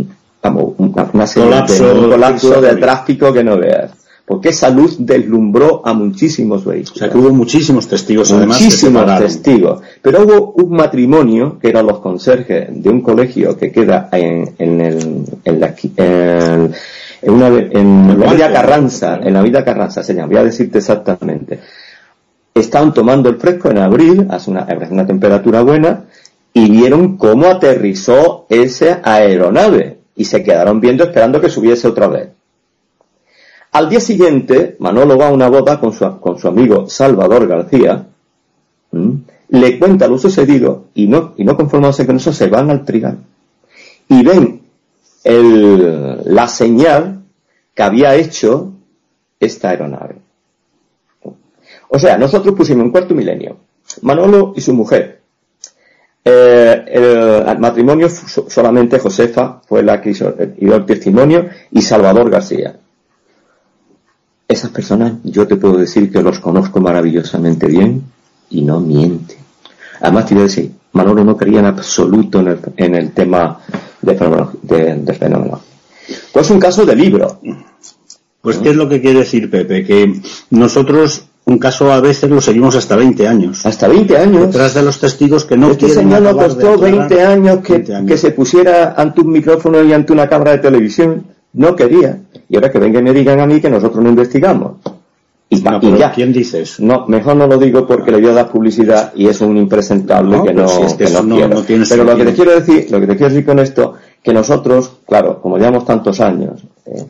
una serie de, un colapso de tráfico que no veas. Porque esa luz deslumbró a muchísimos vehículos. O sea que hubo muchísimos testigos además. Muchísimos testigos. Pero hubo un matrimonio que eran los conserjes de un colegio que queda en, en, el, en la, en, en, una, en la vida Carranza, en la vida Carranza se llama, voy a decirte exactamente. Estaban tomando el fresco en abril, hace una, una temperatura buena, y vieron cómo aterrizó esa aeronave y se quedaron viendo esperando que subiese otra vez. Al día siguiente, Manolo va a una boda con su, con su amigo Salvador García, le cuenta lo sucedido y no, y no conformándose con eso se van al trigal y ven el, la señal que había hecho esta aeronave. O sea, nosotros pusimos un cuarto milenio, Manolo y su mujer, eh, el, matrimonio solamente Josefa fue la que hizo, el testimonio y Salvador García. Esas personas yo te puedo decir que los conozco maravillosamente bien y no mienten. Además te voy a decir, Manolo no creía en absoluto en el, tema de fenómeno, de, fenómeno. Pues un caso de libro. Pues ¿qué es lo que quiere decir Pepe? Que nosotros un caso a veces lo seguimos hasta 20 años. Hasta 20 años. Detrás de los testigos que no este señor nos costó 20 años que, que se pusiera ante un micrófono y ante una cámara de televisión. No quería. Y ahora que vengan y me digan a mí que nosotros no investigamos. Y, ya. ¿Quién dice eso? No, mejor no lo digo porque le voy a dar publicidad y es un impresentable que no, que no, quiero. Pero lo que te quiero decir, lo que te quiero decir con esto, que nosotros, claro, como llevamos tantos años, eh,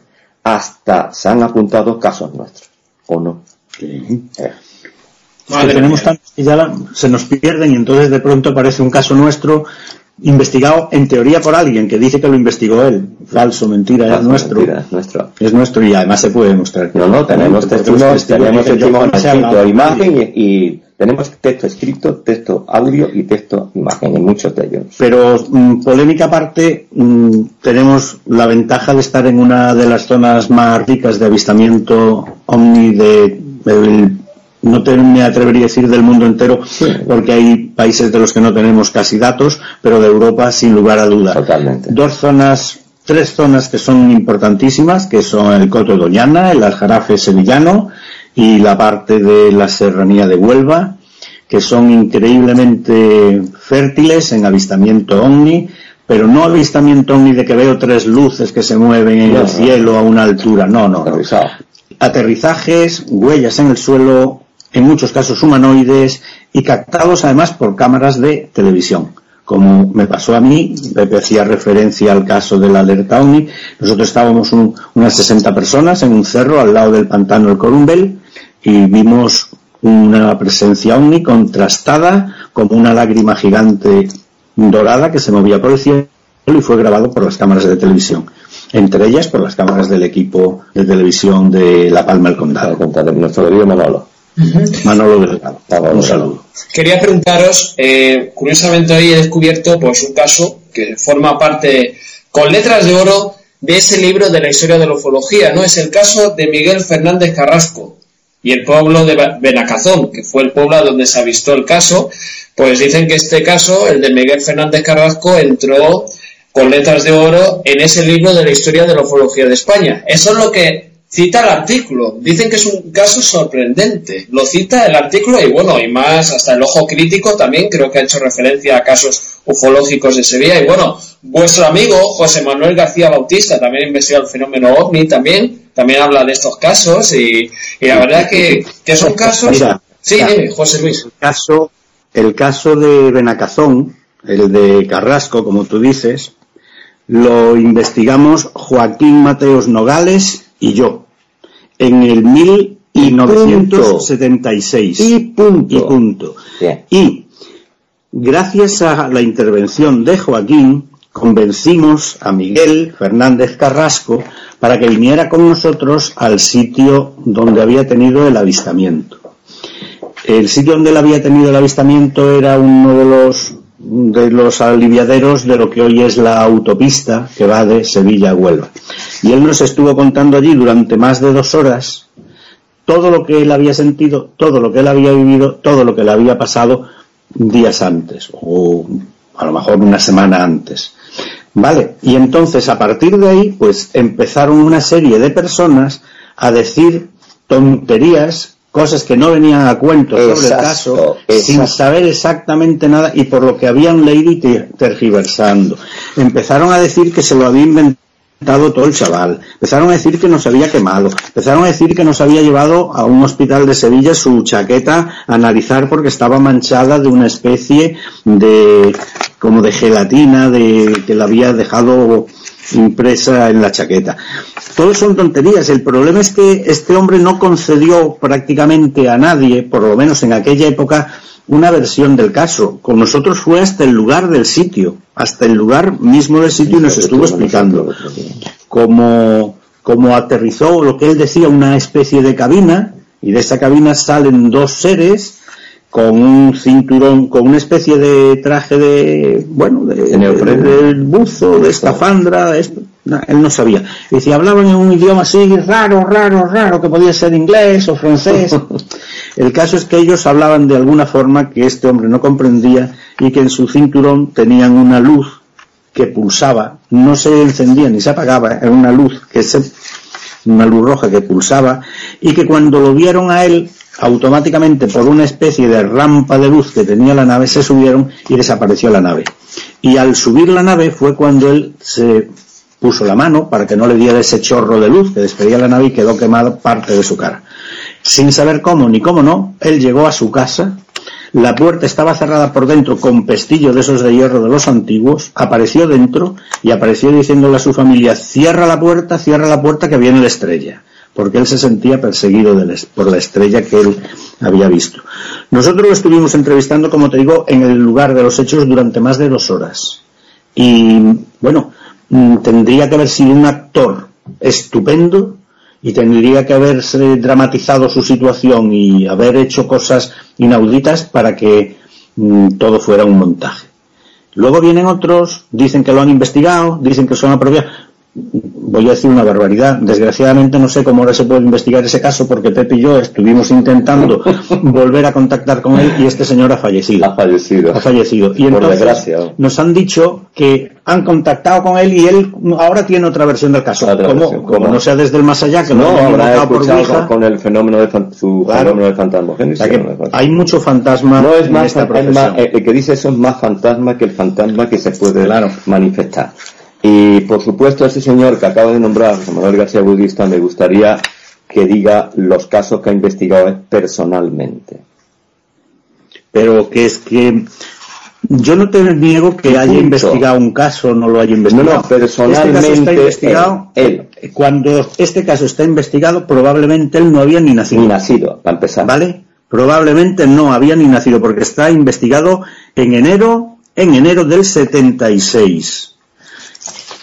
hasta se han apuntado casos nuestros, ¿o no? tenemos tantos que ya se nos pierden y entonces de pronto aparece un caso nuestro investigado en teoría por alguien que dice que lo investigó él. Falso, mentira, es nuestro. es nuestro. Es nuestro y además se puede demostrar. No, no, tenemos testimonios, tenemos escrito imagen y, tenemos texto escrito, texto audio y texto imagen en muchos de ellos. Pero mm, polémica aparte, mm, tenemos la ventaja de estar en una de las zonas más ricas de avistamiento omni de, de no te, me atrevería a decir del mundo entero, porque hay países de los que no tenemos casi datos, pero de Europa sin lugar a duda. Totalmente. Dos zonas, tres zonas que son importantísimas, que son el Coto Doñana, el Aljarafe sevillano y la parte de la serranía de Huelva, que son increíblemente fértiles en avistamiento ovni, pero no avistamiento ovni de que veo tres luces que se mueven en el cielo a una altura, no, no. no. Aterrizajes, huellas en el suelo, en muchos casos humanoides y captados además por cámaras de televisión. Como me pasó a mí, Pepe hacía referencia al caso de la alerta OVNI, nosotros estábamos unas 60 personas en un cerro al lado del pantano del Corumbel y vimos una presencia OVNI contrastada como una lágrima gigante dorada que se movía por el cielo y fue grabado por las cámaras de televisión entre ellas por las cámaras del equipo de televisión de La Palma del Condado. nuestro querido Manolo. Manolo Delgado. Un saludo. Quería preguntaros, eh, curiosamente hoy he descubierto pues un caso que forma parte con letras de oro de ese libro de la historia de la ufología, ¿no? Es el caso de Miguel Fernández Carrasco y el pueblo de Benacazón, que fue el pueblo donde se avistó el caso, pues dicen que este caso, el de Miguel Fernández Carrasco, entró con letras de oro en ese libro de la historia de la ufología de España. Eso es lo que cita el artículo. Dicen que es un caso sorprendente. Lo cita el artículo y bueno, y más hasta el ojo crítico también creo que ha hecho referencia a casos ufológicos de Sevilla. Y bueno, vuestro amigo José Manuel García Bautista también investiga el fenómeno ovni, también, también habla de estos casos y, la verdad que, que son casos... sí, José Luis. El caso, el caso de Benacazón, el de Carrasco, como tú dices, lo investigamos Joaquín Mateos Nogales y yo, en el 1976. Y punto. Y punto. Y gracias a la intervención de Joaquín, convencimos a Miguel Fernández Carrasco para que viniera con nosotros al sitio donde había tenido el avistamiento. El sitio donde él había tenido el avistamiento era uno de los de los aliviaderos de lo que hoy es la autopista que va de Sevilla a Huelva. Y él nos estuvo contando allí durante más de dos horas todo lo que él había sentido, todo lo que él había vivido, todo lo que le había pasado días antes, o a lo mejor una semana antes. Vale, y entonces a partir de ahí, pues empezaron una serie de personas a decir tonterías cosas que no venían a cuento sobre el caso, sin saber exactamente nada y por lo que habían leído y tergiversando. Empezaron a decir que se lo había inventado todo el chaval. Empezaron a decir que nos había quemado. Empezaron a decir que nos había llevado a un hospital de Sevilla su chaqueta a analizar porque estaba manchada de una especie de como de gelatina de que la había dejado impresa en la chaqueta. Todos son tonterías. El problema es que este hombre no concedió prácticamente a nadie, por lo menos en aquella época, una versión del caso. Con nosotros fue hasta el lugar del sitio, hasta el lugar mismo del sitio y nos estuvo explicando. cómo, cómo aterrizó lo que él decía, una especie de cabina, y de esa cabina salen dos seres con un cinturón, con una especie de traje de, bueno, de, buzo, de él no sabía. Y si hablaban en un idioma así raro, raro, raro, que podía ser inglés o francés. El caso es que ellos hablaban de alguna forma que este hombre no comprendía y que en su cinturón tenían una luz que pulsaba, no se encendía ni se apagaba, era una luz que se, una luz roja que pulsaba y que cuando lo vieron a él automáticamente por una especie de rampa de luz que tenía la nave se subieron y desapareció la nave. Y al subir la nave fue cuando él se puso la mano para que no le diera ese chorro de luz que despedía la nave y quedó quemada parte de su cara. Sin saber cómo ni cómo no, él llegó a su casa, la puerta estaba cerrada por dentro con pestillo de esos de hierro de los antiguos, apareció dentro y apareció diciéndole a su familia, cierra la puerta, cierra la puerta que viene la estrella porque él se sentía perseguido por la estrella que él había visto. Nosotros lo estuvimos entrevistando, como te digo, en el lugar de los hechos durante más de dos horas. Y bueno, tendría que haber sido un actor estupendo y tendría que haberse dramatizado su situación y haber hecho cosas inauditas para que mm, todo fuera un montaje. Luego vienen otros, dicen que lo han investigado, dicen que son apropiados voy a decir una barbaridad. Desgraciadamente no sé cómo ahora se puede investigar ese caso porque Pepe y yo estuvimos intentando volver a contactar con él y este señor ha fallecido. Ha fallecido. Ha fallecido. Y entonces nos han dicho que han contactado con él y él ahora tiene otra versión del caso. como, como no sea desde el más allá, que no, habrá por con el fenómeno de su fenómeno de fantasma. hay mucho fantasma no es más fantasma, el que dice eso es más fantasma que el fantasma que se puede manifestar. Y por supuesto, ese señor que acaba de nombrar, José Manuel García Budista, me gustaría que diga los casos que ha investigado personalmente. Pero que es que yo no te niego que haya investigado un caso, no lo haya investigado. No, personalmente. Este está investigado. Él, Cuando este caso está investigado, probablemente él no había ni nacido. Ni nacido, para empezar. ¿Vale? Probablemente no había ni nacido, porque está investigado en enero, en enero del 76.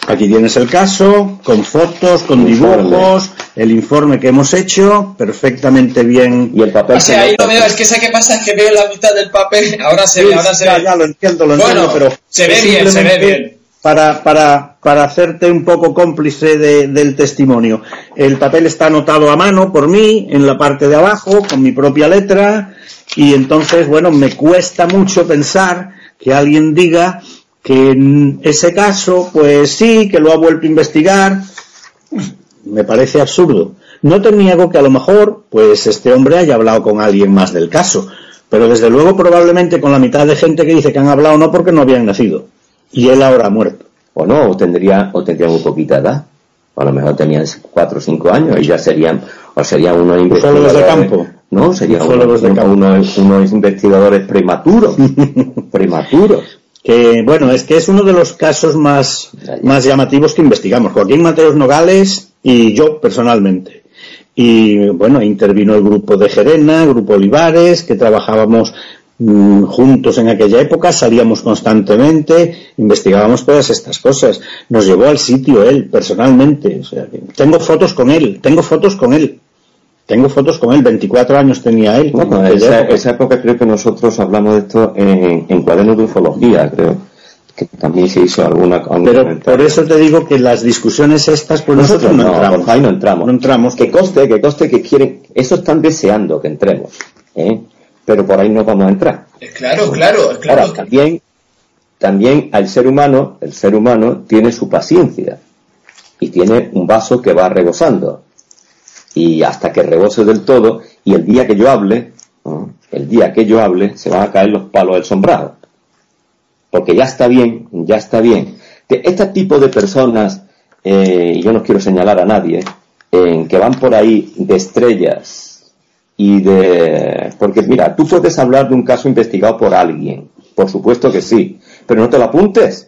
Aquí tienes el caso, con fotos, con dibujos, el informe que hemos hecho, perfectamente bien. Y el papel. O sea, ahí lo veo, es que sé qué pasa, es que veo la mitad del papel, ahora se ve, ahora se ve. Ya lo entiendo, lo entiendo, pero. Se ve bien, se ve bien. Para, para, para hacerte un poco cómplice del testimonio. El papel está anotado a mano por mí, en la parte de abajo, con mi propia letra, y entonces, bueno, me cuesta mucho pensar que alguien diga que en ese caso, pues sí, que lo ha vuelto a investigar, me parece absurdo. No te niego que a lo mejor, pues este hombre haya hablado con alguien más del caso, pero desde luego probablemente con la mitad de gente que dice que han hablado no porque no habían nacido. Y él ahora ha muerto. O no, o tendría, o tendría muy poquita edad. O a lo mejor tenían cuatro o cinco años y ya serían, o serían unos investigadores. de campo. No, serían unos, unos, unos investigadores prematuros. prematuros que bueno, es que es uno de los casos más, más llamativos que investigamos. Joaquín Mateos Nogales y yo personalmente. Y bueno, intervino el grupo de Gerena, el grupo Olivares, que trabajábamos mm, juntos en aquella época, salíamos constantemente, investigábamos todas estas cosas. Nos llevó al sitio él, personalmente. O sea, tengo fotos con él, tengo fotos con él. Tengo fotos con él, 24 años tenía él. Bueno, esa, esa, época creo que nosotros hablamos de esto en, en cuadernos de ufología, creo que también se hizo alguna... Pero por eso te digo que las discusiones estas, pues nosotros, no, entramos. Ahí no entramos. No entramos. Que coste, que coste que quieren... Eso están deseando que entremos, ¿eh? Pero por ahí no vamos a entrar. Claro, claro, claro. Ahora, también, también al ser humano, el ser humano tiene su paciencia y tiene un vaso que va rebosando y hasta que rebose del todo, y el día que yo hable, el día que yo hable, se van a caer los palos del sombrado. Porque ya está bien, ya está bien. Este tipo de personas, eh, y yo no quiero señalar a nadie, en que van por ahí de estrellas y de... Porque mira, tú puedes hablar de un caso investigado por alguien, por supuesto que sí, pero no te lo apuntes.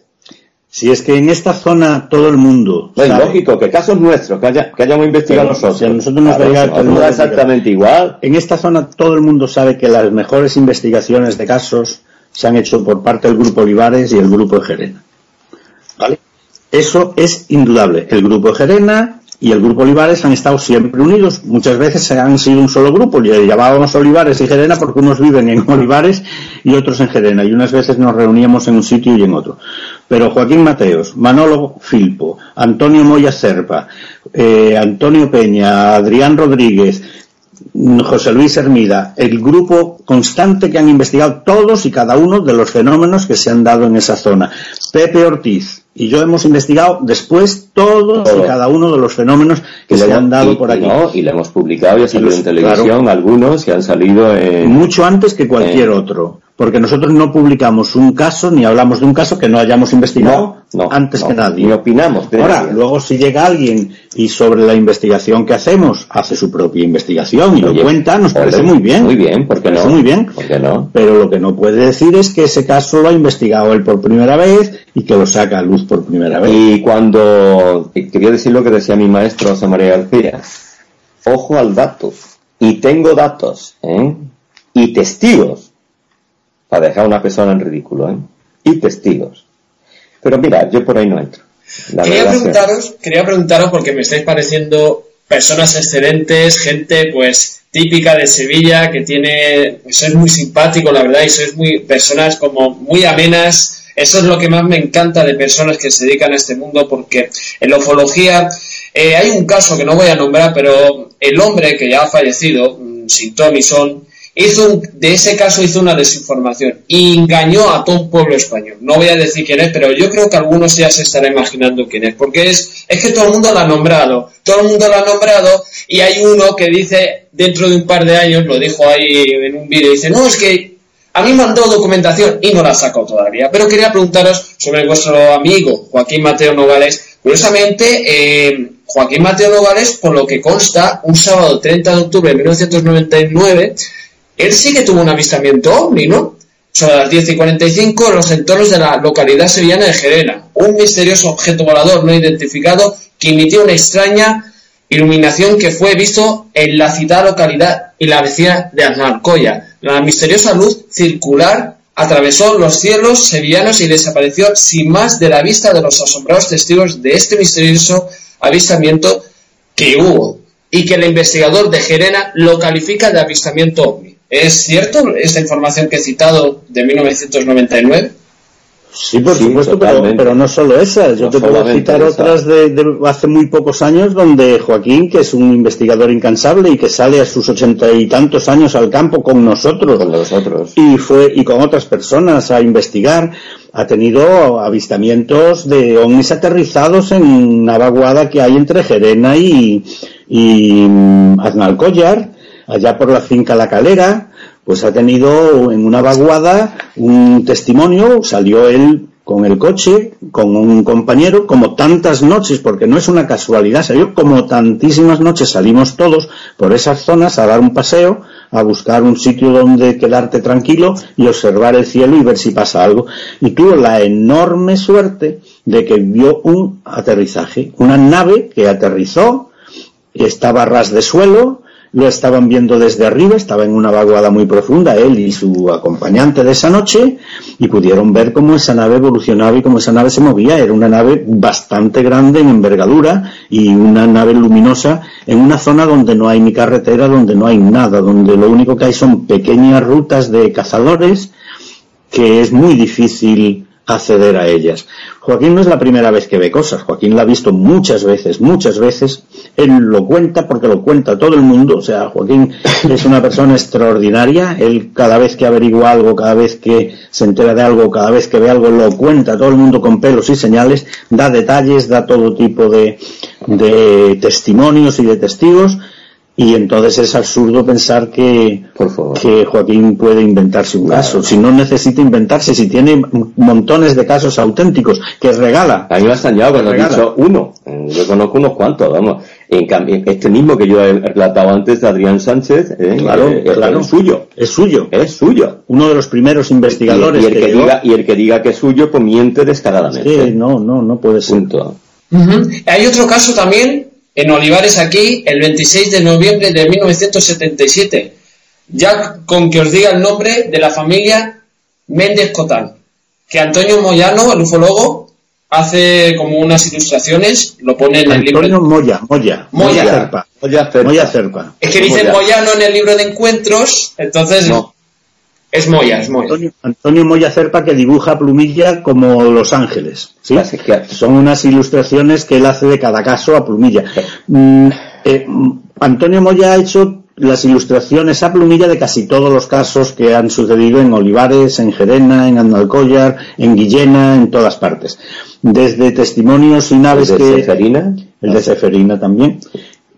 Si es que en esta zona todo el mundo. Es lógico, que casos nuestros, que, haya, que hayamos investigado nosotros. Si nosotros nos claro, exactamente igual. En esta zona todo el mundo sabe que las mejores investigaciones de casos se han hecho por parte del Grupo Olivares y el Grupo de Gerena. ¿Vale? Eso es indudable. El Grupo de Gerena y el grupo Olivares han estado siempre unidos. Muchas veces han sido un solo grupo. Llamábamos Olivares y Gerena porque unos viven en Olivares y otros en Gerena. Y unas veces nos reuníamos en un sitio y en otro. Pero Joaquín Mateos, Manolo Filpo, Antonio Moya Serpa, eh, Antonio Peña, Adrián Rodríguez, José Luis Hermida, el grupo constante que han investigado todos y cada uno de los fenómenos que se han dado en esa zona. Pepe Ortiz y yo hemos investigado después todos y cada uno de los fenómenos que se han dado por aquí. y le hemos publicado y ha salido en televisión algunos que han salido en... Mucho antes que cualquier otro porque nosotros no publicamos un caso ni hablamos de un caso que no hayamos investigado antes que nadie. Ni opinamos. Ahora, luego si llega alguien y sobre la investigación que hacemos hace su propia investigación y lo cuenta, nos parece muy bien. Muy bien, porque no. Muy bien. ¿Por qué no? Pero lo que no puede decir es que ese caso lo ha investigado él por primera vez y que lo saca a luz por primera vez. Y cuando quería decir lo que decía mi maestro José María García, ojo al dato. Y tengo datos, ¿eh? Y testigos para dejar a una persona en ridículo, ¿eh? y testigos. Pero mira, yo por ahí no entro. quería preguntaros, quería preguntaros porque me estáis pareciendo personas excelentes, gente pues típica de Sevilla que tiene, sois muy simpático la verdad y sois muy personas como muy amenas. Eso es lo que más me encanta de personas que se dedican a este mundo porque en la ufología eh, hay un caso que no voy a nombrar, pero el hombre que ya ha fallecido, mm, sin Son, hizo de ese caso hizo una desinformación y engañó a todo un pueblo español. No voy a decir quién es, pero yo creo que algunos ya se estarán imaginando quién es, porque es, es que todo el mundo lo ha nombrado, todo el mundo lo ha nombrado y hay uno que dice dentro de un par de años, lo dijo ahí en un vídeo, dice, no, es que a mí dado documentación y no la saco todavía, pero quería preguntaros sobre vuestro amigo Joaquín Mateo Nogales. Curiosamente, eh, Joaquín Mateo Nogales, por lo que consta, un sábado 30 de octubre de 1999, él sí que tuvo un avistamiento ovni, ¿no? Sobre las 10 y 45 en los entornos de la localidad sevillana de Gerena. Un misterioso objeto volador no identificado que emitió una extraña iluminación que fue visto en la citada localidad y la vecina de Aznalcoya. La misteriosa luz circular atravesó los cielos sevillanos y desapareció sin más de la vista de los asombrados testigos de este misterioso avistamiento que hubo y que el investigador de Gerena lo califica de avistamiento ovni. ¿Es cierto esta información que he citado de 1999? Sí, por supuesto, pero, no solo esa. Yo te puedo citar otras de, hace muy pocos años donde Joaquín, que es un investigador incansable y que sale a sus ochenta y tantos años al campo con nosotros, con nosotros. y fue y con otras personas a investigar, ha tenido avistamientos de ovnis aterrizados en una vaguada que hay entre Gerena y, y mm, Aznalcóllar allá por la finca La Calera, pues ha tenido en una vaguada un testimonio, salió él con el coche, con un compañero, como tantas noches, porque no es una casualidad, salió como tantísimas noches, salimos todos por esas zonas a dar un paseo, a buscar un sitio donde quedarte tranquilo y observar el cielo y ver si pasa algo. Y tuvo la enorme suerte de que vio un aterrizaje, una nave que aterrizó, estaba ras de suelo, lo estaban viendo desde arriba, estaba en una vaguada muy profunda, él y su acompañante de esa noche, y pudieron ver cómo esa nave evolucionaba y cómo esa nave se movía. Era una nave bastante grande en envergadura y una nave luminosa en una zona donde no hay ni carretera, donde no hay nada, donde lo único que hay son pequeñas rutas de cazadores que es muy difícil acceder a ellas. Joaquín no es la primera vez que ve cosas, Joaquín la ha visto muchas veces, muchas veces, él lo cuenta porque lo cuenta todo el mundo, o sea, Joaquín es una persona extraordinaria, él cada vez que averigua algo, cada vez que se entera de algo, cada vez que ve algo, lo cuenta todo el mundo con pelos y señales, da detalles, da todo tipo de, de testimonios y de testigos, y entonces es absurdo pensar que, que Joaquín puede inventarse un caso. Si no necesita inventarse, si tiene montones de casos auténticos que regala. A mí me ha extrañado que no dicho uno. Yo conozco unos cuantos, vamos. En cambio, este mismo que yo he relatado antes de Adrián Sánchez, ¿eh? claro, eh, es suyo. Es suyo. Es suyo. Uno de los primeros investigadores. Y, el, que, diga, y el que diga que es suyo, pues miente descaradamente. Sí, no, no, no puede ser. Hay otro caso también en Olivares aquí el 26 de noviembre de 1977, ya con que os diga el nombre de la familia Méndez Cotán, que Antonio Moyano, el ufólogo, hace como unas ilustraciones, lo pone en el libro. Antonio Moya, Moya. Moya. Cerpa. Moya Cerpa. Es que dice Moyano en el libro de encuentros, entonces no. Es Moya, es Moya. Antonio, Moya Cerpa que dibuja Plumilla como Los Ángeles. ¿sí? Son unas ilustraciones que él hace de cada caso a Plumilla. Mm, eh, Antonio Moya ha hecho las ilustraciones a Plumilla de casi todos los casos que han sucedido en Olivares, en Gerena, en Andalcollar, en Guillena, en todas partes. Desde testimonios y naves ¿El de Ceferina? El de Ceferina también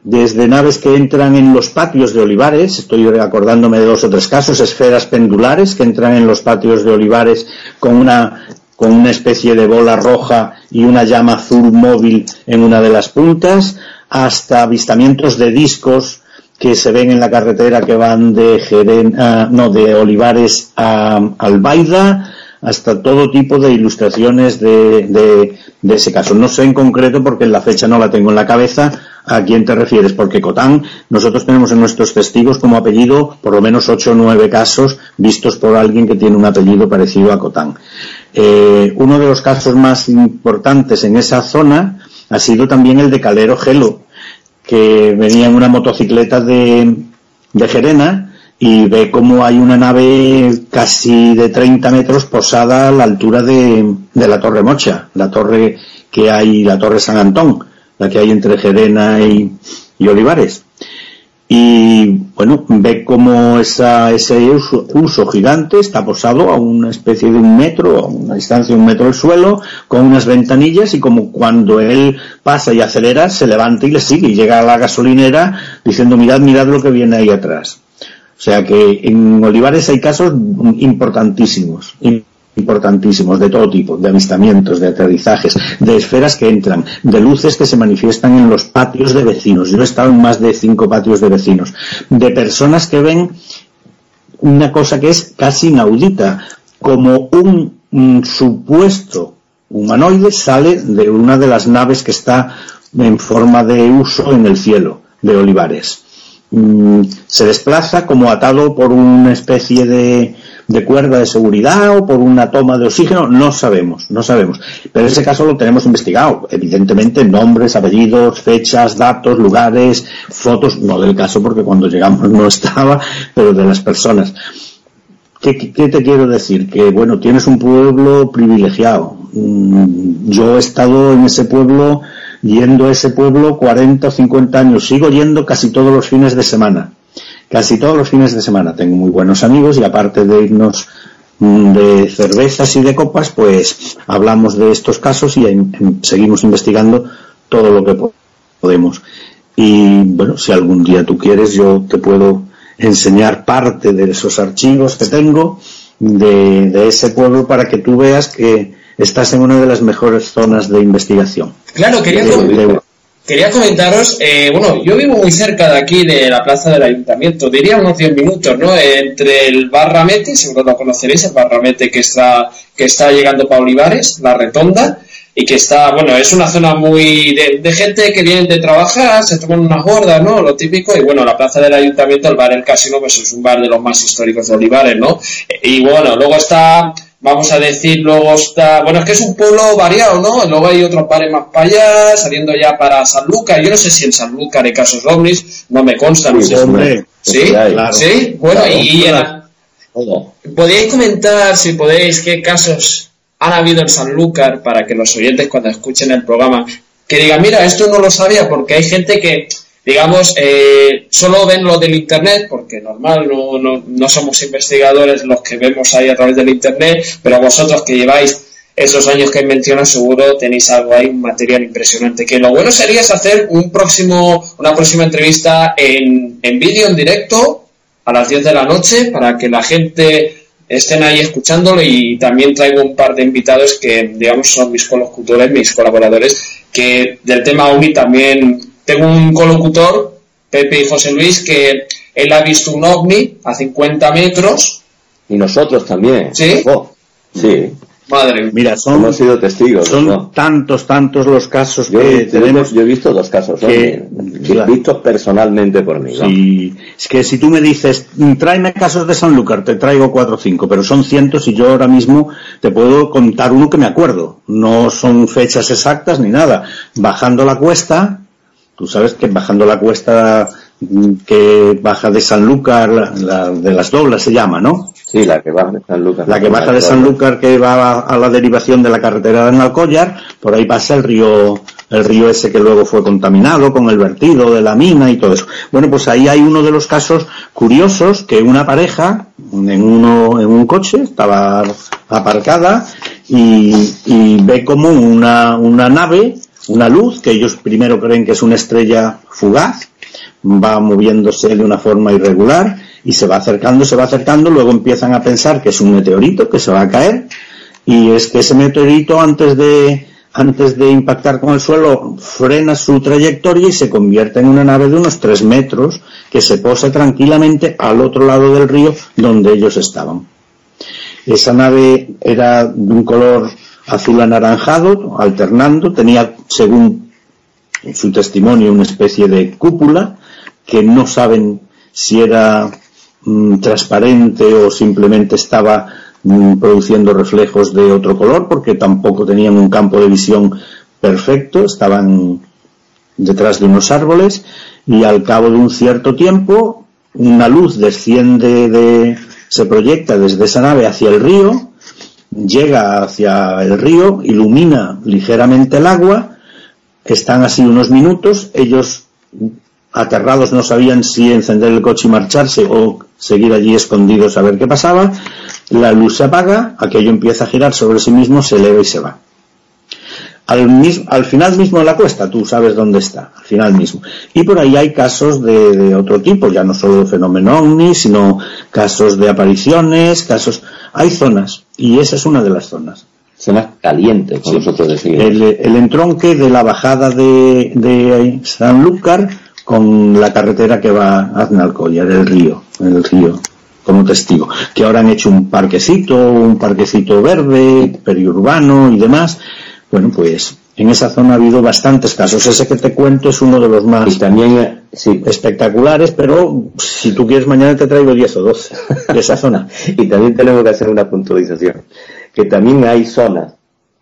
desde naves que entran en los patios de olivares, estoy acordándome de dos o tres casos, esferas pendulares que entran en los patios de olivares con una, con una especie de bola roja y una llama azul móvil en una de las puntas, hasta avistamientos de discos que se ven en la carretera que van de ah, no, de Olivares a Albaida, hasta todo tipo de ilustraciones de, de, ese caso. No sé en concreto porque la fecha no la tengo en la cabeza, a quién te refieres, porque Cotán, nosotros tenemos en nuestros testigos como apellido por lo menos ocho o nueve casos vistos por alguien que tiene un apellido parecido a Cotán. Eh, uno de los casos más importantes en esa zona ha sido también el de Calero Gelo, que venía en una motocicleta de, de Gerena y ve cómo hay una nave casi de 30 metros posada a la altura de, la Torre Mocha, la torre que hay, la Torre San Antón, la que hay entre Gerena y, Olivares y bueno, ve cómo esa, ese uso, gigante está posado a una especie de un metro, a una distancia de un metro del suelo, con unas ventanillas y como cuando él pasa y acelera, se levanta y le sigue y llega a la gasolinera diciendo mirad, mirad lo que viene ahí atrás. O sea que en Olivares hay casos importantísimos importantísimos de todo tipo, de avistamientos, de aterrizajes, de esferas que entran, de luces que se manifiestan en los patios de vecinos. Yo he estado en más de cinco patios de vecinos, de personas que ven una cosa que es casi inaudita, como un, supuesto humanoide sale de una de las naves que está en forma de uso en el cielo de Olivares. Mm, se desplaza como atado por una especie de, de cuerda de seguridad o por una toma de oxígeno, no sabemos, no sabemos. Pero ese caso lo tenemos investigado. Evidentemente, nombres, apellidos, fechas, datos, lugares, fotos, no del caso porque cuando llegamos no estaba, pero de las personas. ¿Qué, qué te quiero decir? Que bueno, tienes un pueblo privilegiado. Mm, yo he estado en ese pueblo, yendo a ese pueblo 40 o 50 años. Sigo yendo casi todos los fines de semana casi todos los fines de semana. Tengo muy buenos amigos y aparte de irnos mm, de cervezas y de copas, pues hablamos de estos casos y seguimos investigando todo lo que podemos. Y bueno, si algún día tú quieres, yo te puedo enseñar parte de esos archivos que tengo de, ese pueblo para que tú veas que estás en una de las mejores zonas de investigación. Claro, quería, Quería comentaros, eh, bueno, yo vivo muy cerca de aquí, de la plaza del ayuntamiento, diría unos 10 minutos, ¿no? Entre el Barramete, seguro lo conoceréis, el Barramete que está, que está llegando para Olivares, la Retonda, y que está, bueno, es una zona muy de, gente que viene de trabajar, se toman unas gordas, ¿no? Lo típico, y bueno, la plaza del ayuntamiento, el bar El Casino, pues es un bar de los más históricos de Olivares, ¿no? Y bueno, luego está vamos a decir, luego está, bueno, es que es un pueblo variado, ¿no? Luego hay otros bares más para allá, saliendo ya para Sanlúcar. Yo no sé si en Sanlúcar hay casos ovnis, no me consta, no sé. Hombre, ¿Sí? Claro. ¿Sí? Bueno, y, ¿podríais comentar, si podéis, qué casos han habido en Sanlúcar para que los oyentes cuando escuchen el programa que digan, mira, esto no lo sabía porque hay gente que digamos, eh, solo ven lo del Internet, porque normal, no, no, no, somos investigadores los que vemos ahí a través del Internet, pero vosotros que lleváis esos años que mencionas, seguro tenéis algo ahí, un material impresionante. Que lo bueno sería es hacer un próximo, una próxima entrevista en, en vídeo, en directo, a las 10 de la noche, para que la gente estén ahí escuchándolo y también traigo un par de invitados que, digamos, son mis colocutores, mis colaboradores, que del tema OVNI también tengo un colocutor, Pepe y José Luis, que él ha visto un ovni a 50 metros. Y nosotros también. ¿Sí? sí. Madre Mira, son, hemos sido testigos. Son tantos, tantos los casos que tenemos. Yo he visto dos casos, que, he visto personalmente por mí. Sí, es que si tú me dices, tráeme casos de Sanlúcar, te traigo cuatro o cinco, pero son cientos y yo ahora mismo te puedo contar uno que me acuerdo. No son fechas exactas ni nada. Bajando la cuesta, Tú sabes que bajando la cuesta mm, que baja de Sanlúcar, la, de las doblas se llama, ¿no? Sí, la que baja de Sanlúcar. La que baja de Sanlúcar que va a, la derivación de la carretera de Nalcollar, por ahí pasa el río, el río ese que luego fue contaminado con el vertido de la mina y todo eso. Bueno, pues ahí hay uno de los casos curiosos que una pareja en uno, en un coche estaba aparcada y, y ve como una, una nave una luz que ellos primero creen que es una estrella fugaz, va moviéndose de una forma irregular y se va acercando, se va acercando, luego empiezan a pensar que es un meteorito que se va a caer y es que ese meteorito antes de antes de impactar con el suelo frena su trayectoria y se convierte en una nave de unos tres metros que se posa tranquilamente al otro lado del río donde ellos estaban. Esa nave era de un color azul anaranjado, alternando, tenía, según su testimonio, una especie de cúpula que no saben si era mm, transparente o simplemente estaba mm, produciendo reflejos de otro color porque tampoco tenían un campo de visión perfecto, estaban detrás de unos árboles y al cabo de un cierto tiempo una luz desciende de, se proyecta desde esa nave hacia el río, llega hacia el río, ilumina ligeramente el agua, están así unos minutos, ellos aterrados no sabían si encender el coche y marcharse o seguir allí escondidos a ver qué pasaba, la luz se apaga, aquello empieza a girar sobre sí mismo, se eleva y se va al, final mismo de la cuesta, tú sabes dónde está, al final mismo. Y por ahí hay casos de, otro tipo, ya no solo de fenómeno ovni, sino casos de apariciones, casos... Hay zonas, y esa es una de las zonas. Zonas calientes, como nosotros decimos. El, el, entronque de la bajada de, de Sanlúcar con la carretera que va a Aznalcóllar, el río, el río como testigo, que ahora han hecho un parquecito, un parquecito verde, periurbano y demás, bueno, pues en esa zona ha habido bastantes casos. Ese que te cuento es uno de los más también, espectaculares, pero si tú quieres mañana te traigo 10 o 12 de esa zona. y también tenemos que hacer una puntualización, que también hay zonas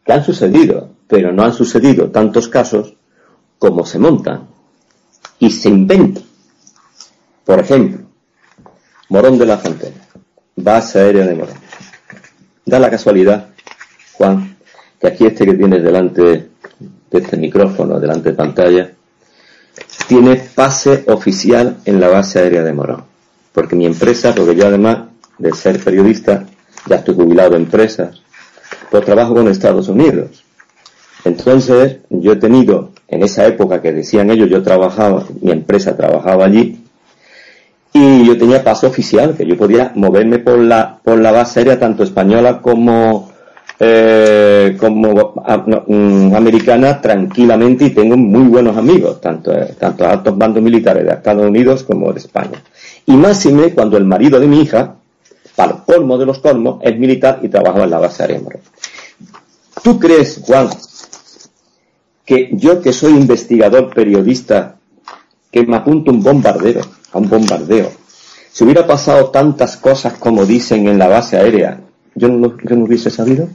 que han sucedido, pero no han sucedido tantos casos como se montan y se inventan. Por ejemplo, Morón de la Frontera, base aérea de Morón. Da la casualidad, Juan, que aquí este que tienes delante de este micrófono, delante de pantalla, tiene pase oficial en la base aérea de Morón. Porque mi empresa, porque yo además de ser periodista, ya estoy jubilado de empresas, pues trabajo con Estados Unidos. Entonces, yo he tenido, en esa época que decían ellos, yo trabajaba, mi empresa trabajaba allí, y yo tenía pase oficial, que yo podía moverme por la, por la base aérea tanto española como, eh, como mm, americana tranquilamente y tengo muy buenos amigos, tanto, eh, tanto altos bandos militares de Estados Unidos como de España. Y máxime cuando el marido de mi hija, para colmo de los colmos, es militar y trabaja en la base aérea. ¿Tú crees, Juan, que yo que soy investigador periodista, que me apunto un bombardero, a un bombardeo, si hubiera pasado tantas cosas como dicen en la base aérea, yo no, hubiese sabido?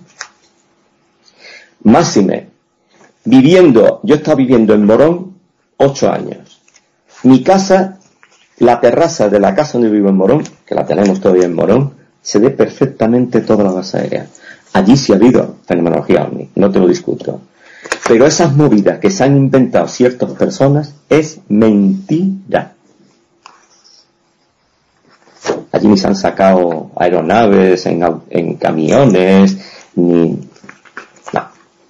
Máxime, viviendo, yo estaba viviendo en Morón ocho años. Mi casa, la terraza de la casa donde vivo en Morón, que la tenemos todavía en Morón, se ve perfectamente toda la base aérea. Allí sí ha habido fenomenología OVNI, no te lo discuto. Pero esas movidas que se han inventado ciertas personas es mentira. Allí ni se han sacado aeronaves en, camiones, ni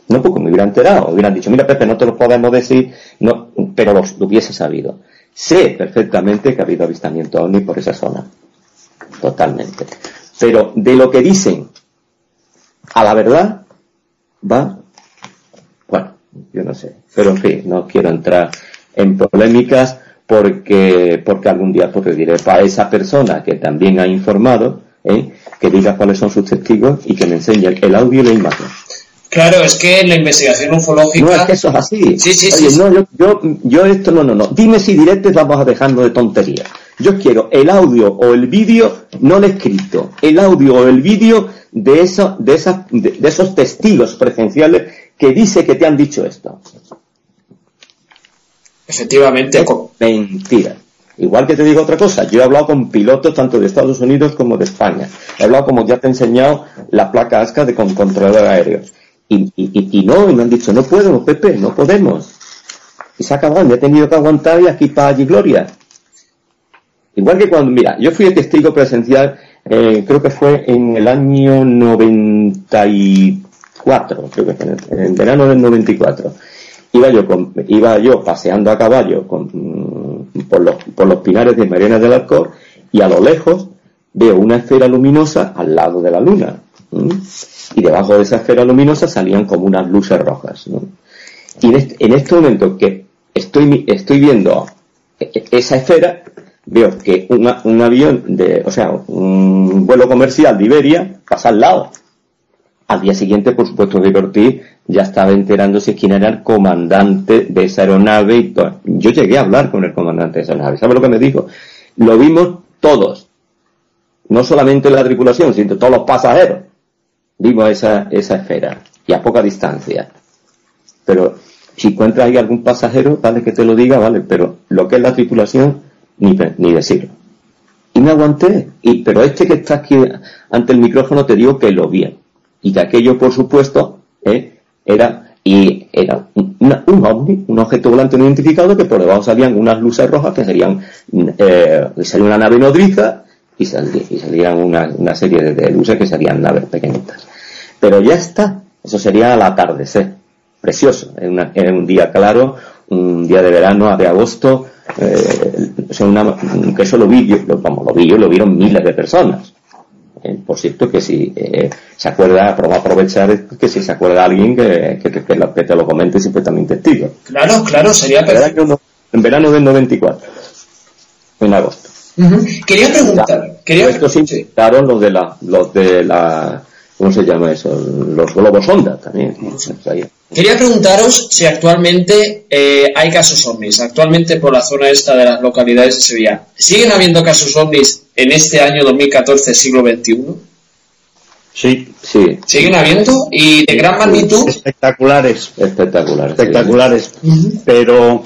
no porque me hubiera enterado, hubieran dicho, mira Pepe, no te lo podemos decir, no, pero lo hubiese sabido. Sé perfectamente que ha habido avistamiento OVNI por esa zona. Totalmente. Pero de lo que dicen a la verdad, va, bueno, yo no sé. Pero en fin, no quiero entrar en polémicas porque, porque algún día pues diré para esa persona que también ha informado, ¿eh? que diga cuáles son sus testigos y que me enseñe el audio y la imagen. Claro, es que la investigación ufológica. No, es que eso es así. Sí, sí, sí. No, yo, yo, yo, esto no, no, no. Dime si directos vamos a dejarnos de tonterías. Yo quiero el audio o el vídeo, no el escrito, el audio o el vídeo de, eso, de, esas, de, esos testigos presenciales que dice que te han dicho esto. Efectivamente. mentira. Igual que te digo otra cosa, yo he hablado con pilotos tanto de Estados Unidos como de España. He hablado, como ya te he enseñado, la placa ASCA de con controlador aéreos. Y, y, y, no, y me han dicho, no puedo, Pepe, no podemos. Y se ha acabado, me he tenido que aguantar y aquí para allí gloria. Igual que cuando, mira, yo fui el testigo presencial, eh, creo que fue en el año 94, creo que fue en el verano del 94. Iba yo, iba yo paseando a caballo con, por, los, por los pinares de Mariana del Alcor y a lo lejos veo una esfera luminosa al lado de la luna y debajo de esa esfera luminosa salían como unas luces rojas. Y en este, en momento que estoy, estoy viendo e, e, esa esfera, veo que un avión de, o sea, un vuelo comercial de Iberia pasa al lado. Al día siguiente, por supuesto, Ortiz ya estaba enterándose quién era el comandante de esa aeronave Yo llegué a hablar con el comandante de esa nave. ¿Sabe lo que me dijo? Lo vimos todos. No solamente la tripulación, sino todos los pasajeros vimos esa, esa esfera y a poca distancia. Pero si encuentras ahí algún pasajero, vale que te lo diga, vale, pero lo que es la tripulación, ni, ni decirlo. Y me aguanté, y, pero este que está aquí ante el micrófono te digo que lo vi. Y que aquello, por supuesto, eh, era, y era un, ovni, un objeto volante no identificado que por debajo salían unas luces rojas que serían, eh, salía una nave nodriza y, salían una, serie de, luces que serían naves pequeñitas. Pero ya está, eso sería al atardecer, precioso, en, un día claro, un día de verano, de agosto, eh, que eso lo vi yo, lo, vamos, lo vi yo, lo vieron miles de personas. Eh, por cierto, que si eh, se acuerda, aprovechar que si se acuerda alguien que, que, que, te lo comente si fue también testigo. Claro, claro, sería perfecto. En verano del 94, en agosto. Quería preguntar. quería... Esto sí, claro, los de la, los de la, ¿cómo se llama eso? Los globos sonda también. Quería preguntaros si actualmente eh, hay casos ovnis. Actualmente por la zona esta de las localidades de Sevilla, ¿siguen habiendo casos ovnis en este año 2014, siglo XXI? Sí, sí. ¿Siguen habiendo? ¿Y de gran magnitud? Espectaculares. Espectaculares. Espectaculares. Pero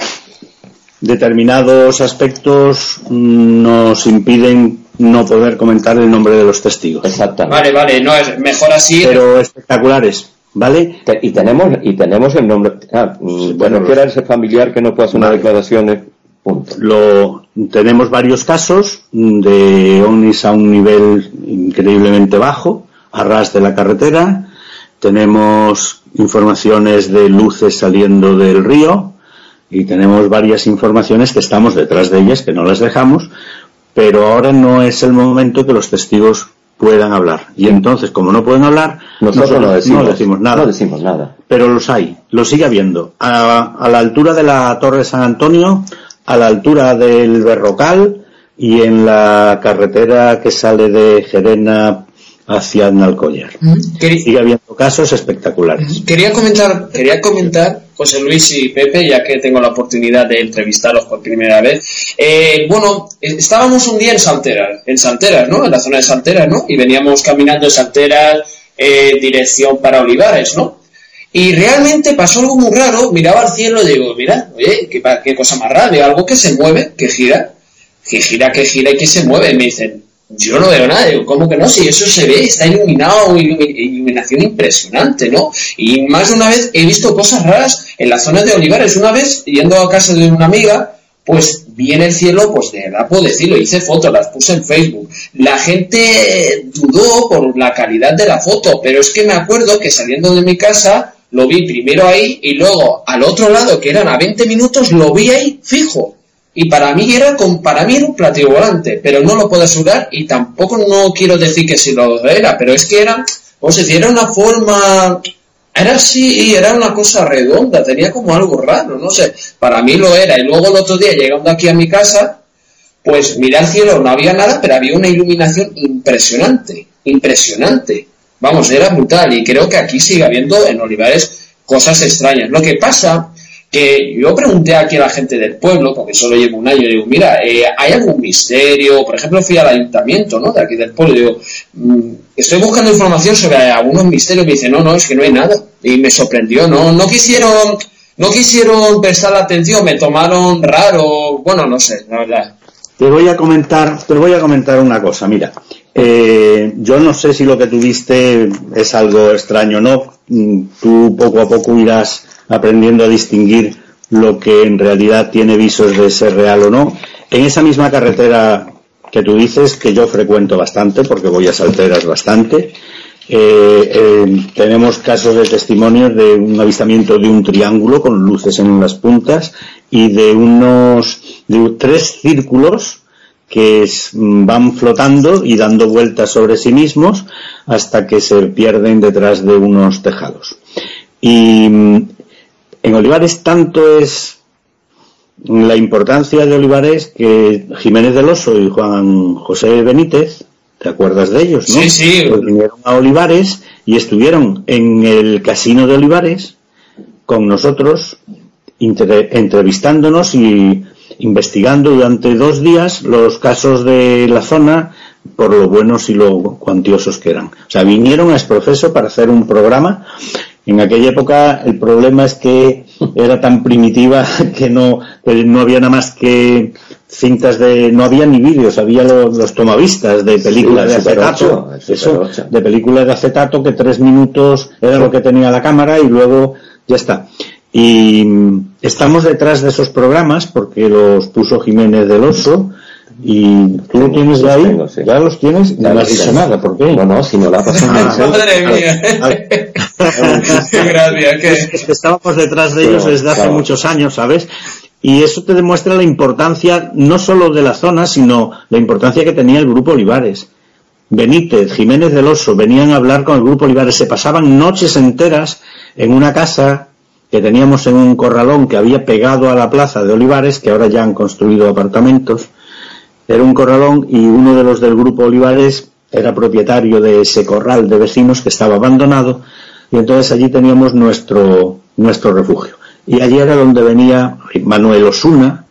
determinados aspectos nos impiden no poder comentar el nombre de los testigos. Exactamente. Vale, vale, no es mejor así. Pero espectaculares, ¿vale? y tenemos y tenemos el nombre. Ah, bueno, que era ese familiar que no puede hacer una declaración. Punto. Lo tenemos varios casos de ovnis a un nivel increíblemente bajo, a ras de la carretera. Tenemos informaciones de luces saliendo del río y tenemos varias informaciones que estamos detrás de ellas, que no las dejamos, pero ahora no es el momento que los testigos puedan hablar. Y entonces, como no pueden hablar, nosotros, no, decimos, nada. No decimos nada. Pero los hay, los sigue habiendo. A, a, la altura de la Torre de San Antonio, a la altura del Berrocal y en la carretera que sale de Gerena hacia Nalcollar. Sigue habiendo casos espectaculares. Quería comentar, quería comentar, José Luis y Pepe, ya que tengo la oportunidad de entrevistarlos por primera vez. Eh, bueno, estábamos un día en Salteras, en Salteras, ¿no? En la zona de Salteras, ¿no? Y veníamos caminando en Salteras, eh, dirección para Olivares, ¿no? Y realmente pasó algo muy raro, miraba al cielo y digo, mira, oye, qué, qué cosa más rara, algo que se mueve, que gira, que gira, que gira y que se mueve. Me dicen, yo no veo nada, digo, ¿cómo que no? Si eso se ve, está iluminado, iluminación impresionante, ¿no? Y más de una vez he visto cosas raras en la zona de Olivares. Una vez, yendo a casa de una amiga, pues vi en el cielo, pues de verdad puedo decirlo, hice fotos, las puse en Facebook. La gente dudó por la calidad de la foto, pero es que me acuerdo que saliendo de mi casa, lo vi primero ahí y luego al otro lado, que eran a 20 minutos, lo vi ahí fijo. Y para mí era con, para mí era un platillo volante, pero no lo puedo asegurar y tampoco no quiero decir que si lo era, pero es que era, o sea, era una forma, era así, era una cosa redonda, tenía como algo raro, no sé, para mí lo era. Y luego el otro día llegando aquí a mi casa, pues miré al cielo, no había nada, pero había una iluminación impresionante, impresionante. Vamos, era brutal y creo que aquí sigue habiendo en Olivares cosas extrañas. Lo que pasa que yo pregunté aquí a la gente del pueblo, porque solo llevo un año, digo, mira, eh, ¿hay algún misterio? Por ejemplo, fui al ayuntamiento, ¿no? De aquí del pueblo, digo, mm, estoy buscando información sobre algunos misterios, me dice, no, no, es que no hay nada. Y me sorprendió, no, no quisieron, no quisieron prestar la atención, me tomaron raro, bueno, no sé, la verdad. Te voy a comentar, te voy a comentar una cosa, mira. Eh, yo no sé si lo que tuviste es algo extraño o no. Mm, tú poco a poco irás aprendiendo a distinguir lo que en realidad tiene visos de ser real o no. En esa misma carretera que tú dices, que yo frecuento bastante, porque voy a Salteras bastante, eh, eh, tenemos casos de testimonios de un avistamiento de un triángulo con luces en las puntas y de unos de tres círculos que van flotando y dando vueltas sobre sí mismos hasta que se pierden detrás de unos tejados. Y en Olivares tanto es la importancia de Olivares que Jiménez del Oso y Juan José Benítez, ¿te acuerdas de ellos, no? Sí, sí. Pues vinieron a Olivares y estuvieron en el casino de Olivares con nosotros entrevistándonos y investigando durante dos días los casos de la zona, por lo buenos y lo cuantiosos que eran. O sea, vinieron a Esprofeso para hacer un programa. En aquella época el problema es que era tan primitiva que no, que no había nada más que cintas de no había ni vídeos había los, tomavistas de películas de acetato eso, de películas de acetato que tres minutos era lo que tenía la cámara y luego ya está. Y estamos detrás de esos programas porque los puso Jiménez del Oso y tú lo tienes de ahí, ya los tienes, no has dicho nada, ¿por qué? No, no, si no la pasan Madre mía. Gracias. que estábamos detrás de ellos desde hace muchos años, ¿sabes? Y eso te demuestra la importancia no solo de la zona, sino la importancia que tenía el Grupo Olivares. Benítez, Jiménez del Oso venían a hablar con el Grupo Olivares, se pasaban noches enteras en una casa que teníamos en un corralón que había pegado a la plaza de Olivares, que ahora ya han construido apartamentos. Era un corralón y uno de los del Grupo Olivares era propietario de ese corral de vecinos que estaba abandonado y entonces allí teníamos nuestro, nuestro refugio. Y allí era donde venía Manuel Osuna,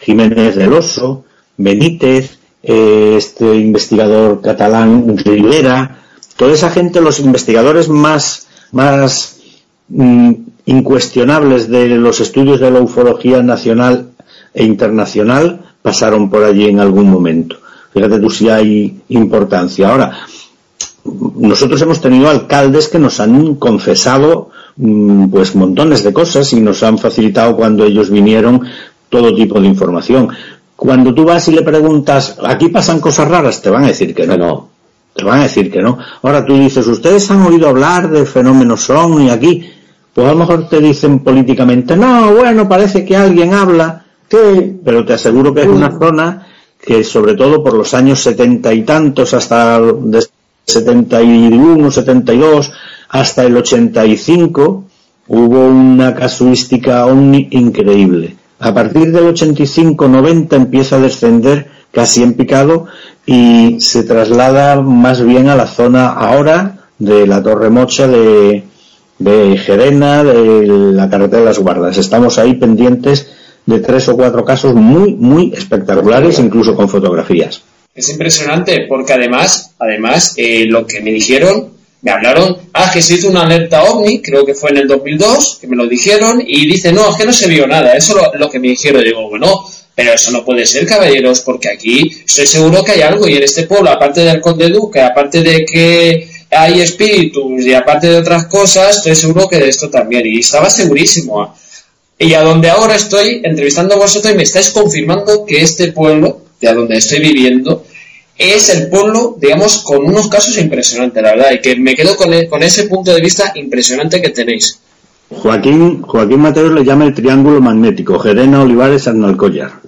Jiménez del Oso, Benítez, eh, este investigador catalán Rivera, toda esa gente, los investigadores más, más mm, incuestionables de los estudios de la ufología nacional e internacional pasaron por allí en algún momento. Fíjate tú si hay importancia. Ahora, nosotros hemos tenido alcaldes que nos han confesado Mm, pues montones de cosas y nos han facilitado cuando ellos vinieron todo tipo de información. Cuando tú vas y le preguntas, aquí pasan cosas raras, te van a decir que no. Te van a decir que no. Ahora tú dices, ustedes han oído hablar de fenómenos son y aquí, pues a lo mejor te dicen políticamente, no, bueno, parece que alguien habla, pero te aseguro que es una zona que sobre todo por los años setenta y tantos hasta de 71, 72, hasta el 85 hubo una casuística omni increíble. A partir del 85-90 empieza a descender casi en picado y se traslada más bien a la zona ahora de la Torre Mocha de, de Gerena, de la carretera de las Guardas. Estamos ahí pendientes de tres o cuatro casos muy, muy espectaculares, incluso con fotografías. Es impresionante porque además, además, eh, lo que me dijeron me hablaron, ah, que se hizo una alerta ovni, creo que fue en el 2002, que me lo dijeron, y dice, no, es que no se vio nada, eso es lo, que me dijeron, digo, bueno, pero eso no puede ser, caballeros, porque aquí estoy seguro que hay algo, y en este pueblo, aparte del Conde Duque, aparte de que hay espíritus, y aparte de otras cosas, estoy seguro que de esto también, y estaba segurísimo. Y a donde ahora estoy entrevistando a vosotros y me estáis confirmando que este pueblo, de a donde estoy viviendo, es el pueblo, digamos, con unos casos impresionantes, la verdad, y que me quedo con, e, con ese punto de vista impresionante que tenéis. Joaquín, Joaquín Mateos le llama el triángulo magnético, Gerena Olivares Arnalcollar.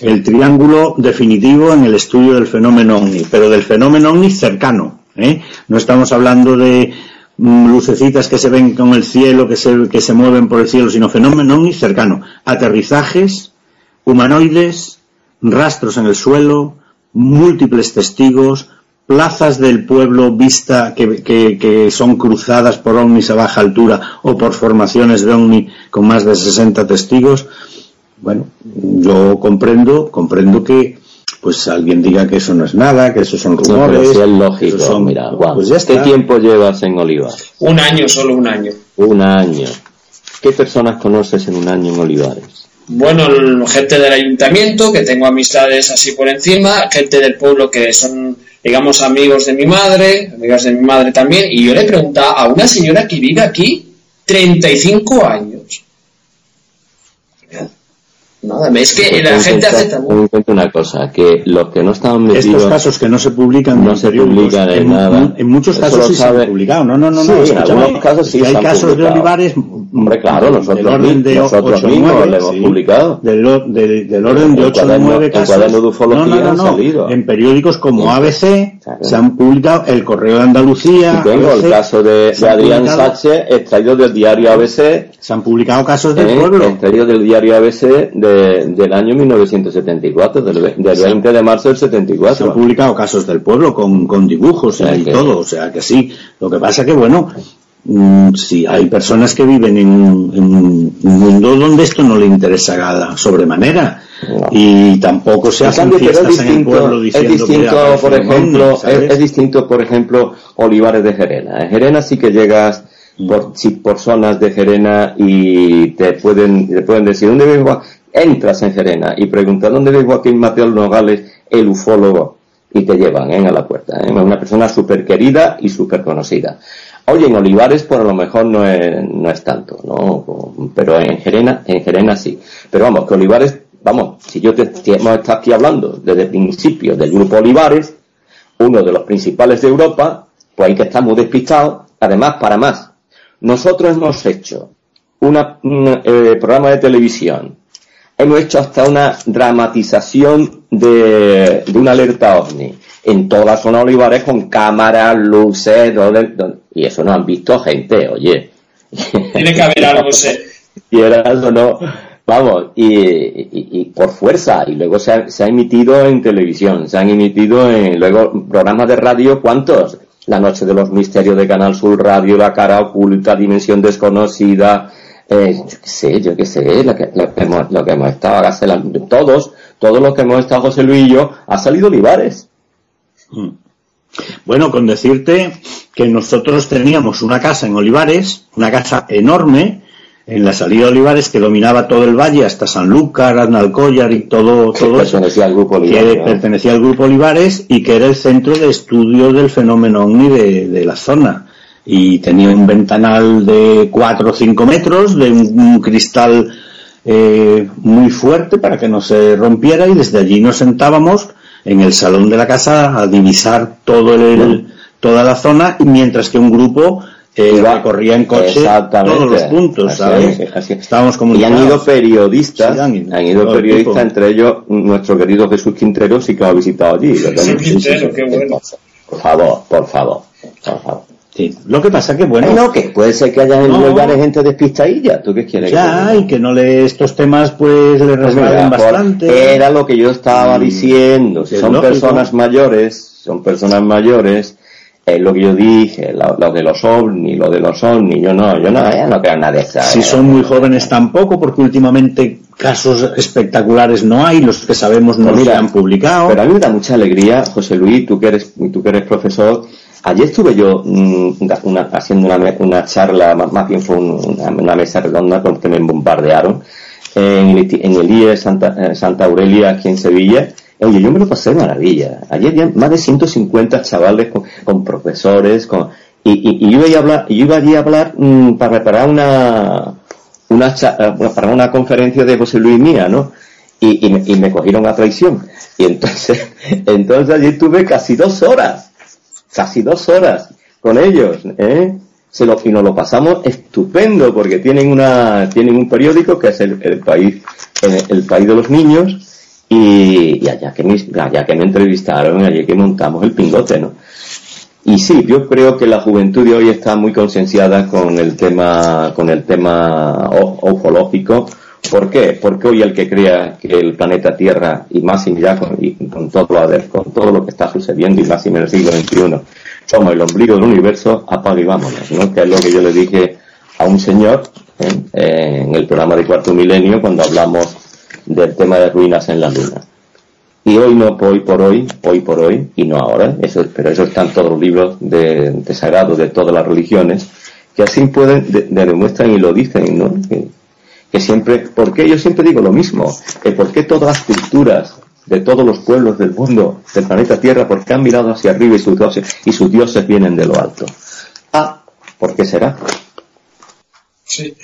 El triángulo definitivo en el estudio del fenómeno ovni, pero del fenómeno ovni cercano. ¿eh? No estamos hablando de lucecitas que se ven con el cielo, que se, que se mueven por el cielo, sino fenómeno ovni cercano. Aterrizajes, humanoides, rastros en el suelo, múltiples testigos, plazas del pueblo vista que, que, son cruzadas por ovnis a baja altura o por formaciones de ovni con más de 60 testigos. Bueno, yo comprendo, comprendo que pues alguien diga que eso no es nada, que eso son rumores. es lógico, mira, pues ¿qué tiempo llevas en Olivares? Un año, solo un año. Un año. ¿Qué personas conoces en un año en Olivares? bueno, gente del ayuntamiento, que tengo amistades así por encima, gente del pueblo que son, digamos, amigos de mi madre, amigas de mi madre también, y yo le preguntaba a una señora que vive aquí 35 años. Nada, es que la gente hace también. una cosa, que los que no estaban metidos. Estos casos que no se publican no se publican en, nada. En muchos casos sí se han publicado. No, no, no, no. en algunos casos sí hay casos de Olivares. Hombre, claro, nosotros, de nosotros mismos lo hemos publicado. Del, del, orden de 8 o 9 casos. En de ufología no, no, no, han salido. En periódicos como ABC se han publicado El Correo de Andalucía. Y tengo el caso de, Adrián Sánchez, extraído del diario ABC. Se han publicado casos del eh, pueblo. Extraído del diario ABC de del año 1974, del, 20 de marzo del 74. Se han publicado casos del pueblo con, con dibujos y todo, o sea que sí. Lo que pasa que, bueno, si hay personas que viven en, un mundo donde esto no le interesa sobremanera. y tampoco se hacen fiestas en el pueblo diciendo es distinto, por ejemplo, es, distinto, por ejemplo, Olivares de Gerena. En Gerena sí que llegas por, por zonas de Gerena y te pueden, te pueden decir, ¿dónde vive Entras en Gerena y preguntas, ¿dónde vive Joaquín Mateo Nogales, el ufólogo? Y te llevan ¿eh? a la puerta. ¿eh? Una persona súper querida y súper conocida. Oye, en Olivares por lo mejor no es, no es tanto, ¿no? Pero en Gerena, en Gerena sí. Pero vamos, que Olivares, vamos, si yo te, hemos estado aquí hablando desde el principio del grupo Olivares, uno de los principales de Europa, pues hay que estar muy despistado. Además, para más, nosotros hemos hecho una, un eh, programa de televisión, hemos hecho hasta una dramatización de, de una alerta ovni en toda la zona de Olivares con cámaras, luces, y eso no han visto gente, oye. Tiene que haber algo, sé. Y era eso, no. Vamos, y, por fuerza, y luego se ha, emitido en televisión, se han emitido en, luego programas de radio, ¿cuántos? La Noche de los Misterios de Canal Sur Radio, La Cara Oculta, Dimensión Desconocida, eh, yo qué sé, yo qué sé, lo que, hemos, lo que hemos estado, todos, todos los que hemos estado José Luis y yo, ha salido Olivares. Mm. Bueno, con decirte que nosotros teníamos una casa en Olivares, una casa enorme, en la salida de Olivares que dominaba todo el valle hasta Sanlúcar, Arnalcollar y todo, todo pertenecía al grupo Olivares, que pertenecía al grupo Olivares y que era el centro de estudio del fenómeno OVNI de, la zona y tenía un ventanal de 4 o 5 metros de un, cristal eh, muy fuerte para que no se rompiera y desde allí nos sentábamos en el salón de la casa a divisar todo el, toda la zona, mientras que un grupo eh, recorría en coche todos los puntos, ¿sabes? Estábamos Y han ido periodistas, han, ido periodistas, entre ellos nuestro querido Jesús Quintero, sí que lo ha visitado allí. Quintero, qué bueno. Por favor, por favor, por favor. Lo que pasa que, bueno... no, que puede ser que haya en no, lugares gente despistadilla. ¿Tú qué quieres? Ya, y que no le estos temas pues le pues bastante. Era lo que yo estaba mm, diciendo. Son personas mayores, son personas mayores, es lo que yo dije, lo, de los ovnis, lo de los ovnis, yo no, yo no, no creo nada de eso. Si son muy jóvenes tampoco, porque últimamente casos espectaculares no hay, los que sabemos no pues se han publicado. Pero a mí me da mucha alegría, José Luis, tú que eres, tú que eres profesor, Ayer estuve yo mm, haciendo una, charla, más, bien fue una, mesa redonda con que me bombardearon en el, en el IE Santa, eh, Santa Aurelia aquí en Sevilla. Oye, yo me lo pasé de maravilla. Ayer había más de 150 chavales con, profesores, con, y, y, yo, iba a hablar, iba allí a hablar mm, para preparar una, una, eh, para una conferencia de José Luis mía, ¿no? Y, y, me, y me cogieron a traición. Y entonces, entonces allí tuve casi dos horas casi dos horas con ellos, ¿eh? Y nos lo pasamos estupendo porque tienen una, tienen un periódico que es el, país, el, país de los niños y, allá que me, allá que me entrevistaron, allá que montamos el pingote, ¿no? Y sí, yo creo que la juventud de hoy está muy concienciada con el tema, con el tema ufológico. ¿Por qué? Porque hoy el que crea que el planeta Tierra, y más y ya con, con, todo, con todo lo que está sucediendo, y más en el siglo XXI, somos el ombligo del universo, apaga y vámonos, ¿no? Que es lo que yo le dije a un señor en el programa de Cuarto Milenio cuando hablamos del tema de ruinas en la Luna. Y hoy no, hoy por hoy, hoy por hoy, y no ahora, eso, pero eso están todos los libros de, de sagrados de todas las religiones, que así pueden, de, demuestran y lo dicen, ¿no? Que, siempre, porque yo siempre digo lo mismo, que por qué todas las culturas de todos los pueblos del mundo, del planeta Tierra, porque han mirado hacia arriba y sus dioses, y sus dioses vienen de lo alto. Ah, ¿por qué será? Sí,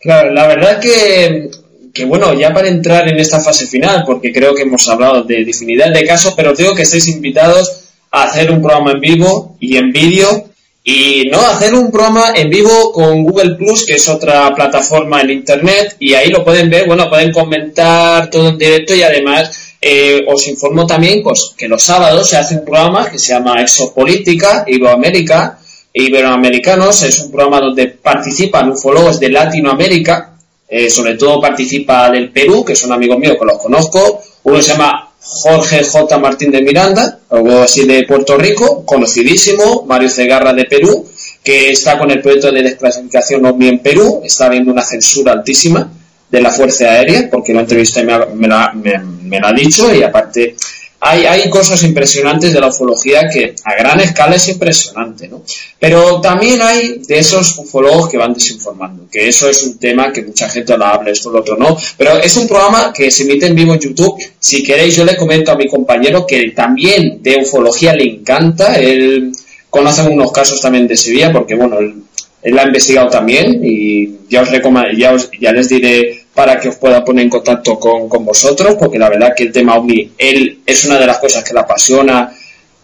claro, la verdad que, que bueno, ya para entrar en esta fase final, porque creo que hemos hablado de infinidad de casos, pero digo que estáis invitados a hacer un programa en vivo y en vídeo y no hacer un programa en vivo con Google Plus, que es otra plataforma en Internet, y ahí lo pueden ver, bueno, pueden comentar todo en directo y además eh, os informo también pues, que los sábados se hace un programa que se llama Exopolítica Iberoamérica Iberoamericanos. Es un programa donde participan ufólogos de Latinoamérica, eh, sobre todo participa del Perú, que son amigos míos que los conozco. Uno se llama Jorge J. Martín de Miranda, algo así de Puerto Rico, conocidísimo, Mario Cegarra de Perú, que está con el proyecto de desclasificación OVNI en Perú, está habiendo una censura altísima de la Fuerza Aérea, porque lo entrevisté me, me, me lo ha dicho, y aparte hay, hay cosas impresionantes de la ufología que a gran escala es impresionante, ¿no? Pero también hay de esos ufólogos que van desinformando, que eso es un tema que mucha gente lo habla, esto lo otro no, pero es un programa que se emite en vivo en YouTube. Si queréis, yo le comento a mi compañero que también de ufología le encanta, él conoce unos casos también de Sevilla, porque bueno, él, él ha investigado también y ya os, ya, os ya les diré para que os pueda poner en contacto con, con, vosotros, porque la verdad que el tema OVNI, él es una de las cosas que le apasiona,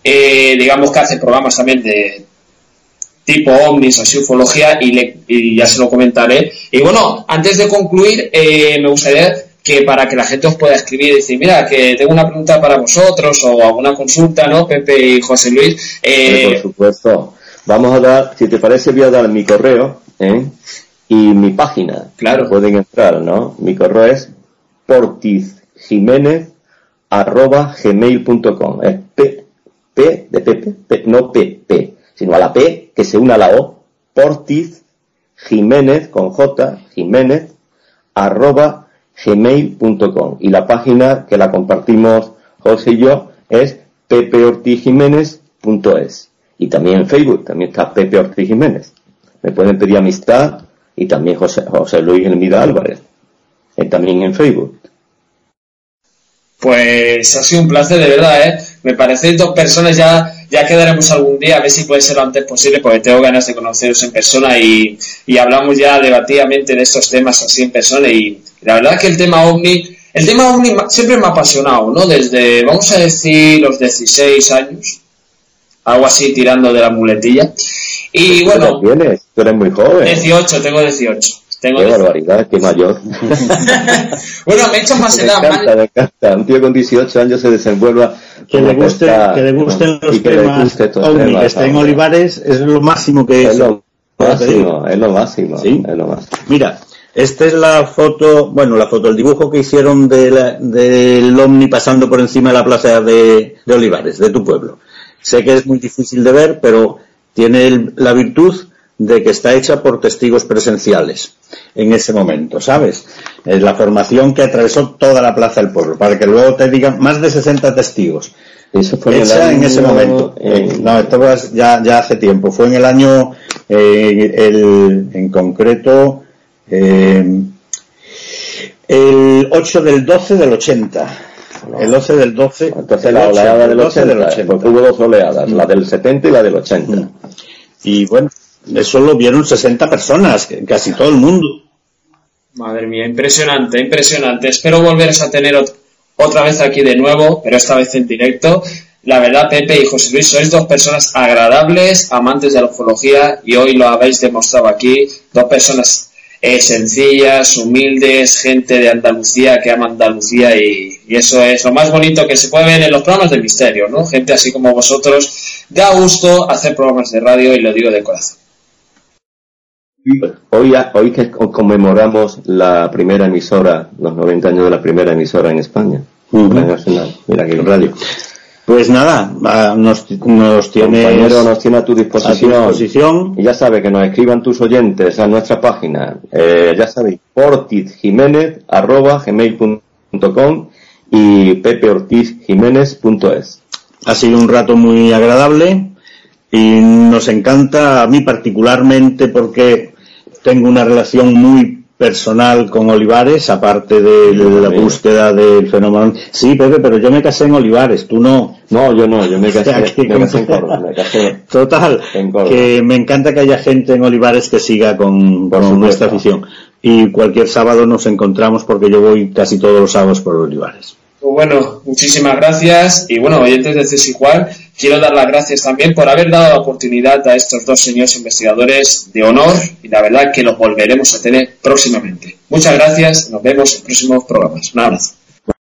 eh, digamos que hace programas también de tipo ovnis, así ufología, y, le, y ya se lo comentaré. Y bueno, antes de concluir, eh, me gustaría que para que la gente os pueda escribir y decir, mira, que tengo una pregunta para vosotros o alguna consulta, ¿no? Pepe y José Luis. Eh... por supuesto. Vamos a dar, si te parece, voy a dar mi correo, ¿eh? Y mi página. Claro. Pueden entrar, ¿no? Mi correo es portizjiménez.gmail.com. Es P, P de Pepe, P, no P, P, sino a la P que se une a la O. Portiz Jiménez con J, Jiménez, arroba gmail.com. Y la página que la compartimos José y yo es pepeortijiménez.es. Y también en Facebook, también está Pepe Ortiz Jiménez. Me pueden pedir amistad y también José, José Luis Elmida Álvarez, y también en Facebook. Pues ha sido un placer, de verdad, ¿eh? Me parece dos personas ya, ya quedaremos algún día, a ver si puede ser lo antes posible, porque tengo ganas de conoceros en persona y, y hablamos ya debatidamente de estos temas así en persona y, la verdad que el tema OVNI, el tema OVNI siempre me ha apasionado, ¿no? Desde, vamos a decir, los 16 años, algo así tirando de la muletilla. Y bueno. Tienes? Tú eres muy joven. 18, tengo 18. Tengo qué barbaridad, qué mayor. bueno, me he hecho más me edad. Encanta, me encanta. Un tío con 18 años se desenvuelva. Que le, guste, está, que le gusten los y que temas le guste estos ovni, temas, que esté en. Olivares es lo máximo que Es es. lo máximo, es lo máximo. Sí. Es lo máximo. Mira, esta es la foto, bueno, la foto, el dibujo que hicieron de la- del ovni pasando por encima de la plaza de, de Olivares, de tu pueblo. Sé que es muy difícil de ver, pero tiene la virtud de que está hecha por testigos presenciales en ese momento, ¿sabes? Es la formación que atravesó toda la plaza del pueblo, para que luego te digan más de 60 testigos. Eso fue en el Hecha en ese momento. en- No, esto ya, ya hace tiempo. Fue en el año, eh, el, en concreto, eh, el 8 del 12 del 80. El 12 del 12. Entonces la 8 oleada del 12 80, porque hubo dos oleadas, la del 70 y la del 80. Y bueno, eso lo vieron 60 personas, casi todo el mundo. Madre mía, impresionante, impresionante. Espero volveros a tener ot- otra vez aquí de nuevo, pero esta vez en directo. La verdad, Pepe y José Luis, sois dos personas agradables, amantes de la ufología, y hoy lo habéis demostrado aquí. Dos personas eh, sencillas, humildes, gente de Andalucía que ama Andalucía, y, y eso es lo más bonito que se puede ver en los programas de misterio, ¿no? Gente así como vosotros. Da gusto hacer programas de radio, y lo digo de corazón. Hoy, hoy que conmemoramos la primera emisora, los 90 años de la primera emisora en España, Ujú. Radio Nacional, mira aquí en radio. Pues nada, nos, nos Compañero nos tiene a tu a tu disposición. Y ya sabe que nos escriban tus oyentes a nuestra página. Eh, ya sabéis, portizjiménez.gmail.com y pepeortizjiménez.es. Ha sido un rato muy agradable y nos encanta a mí particularmente porque tengo una relación muy personal con Olivares, aparte de la búsqueda del fenómeno. Sí, Pepe, pero yo me casé en Olivares, tú no. No, yo no, yo me casé, Aquí me casé en Córdoba, me casé Total, En Córdoba. que me encanta que haya gente en Olivares que siga con, nuestra afición. Y cualquier sábado nos encontramos porque yo voy casi todos los sábados por Olivares. Pues bueno, muchísimas gracias. Y bueno, oyentes de CES igual, quiero dar las gracias también por haber dado la oportunidad a estos dos señores investigadores de honor y la verdad que los volveremos a tener próximamente. Muchas gracias, nos vemos en próximos programas. Un abrazo.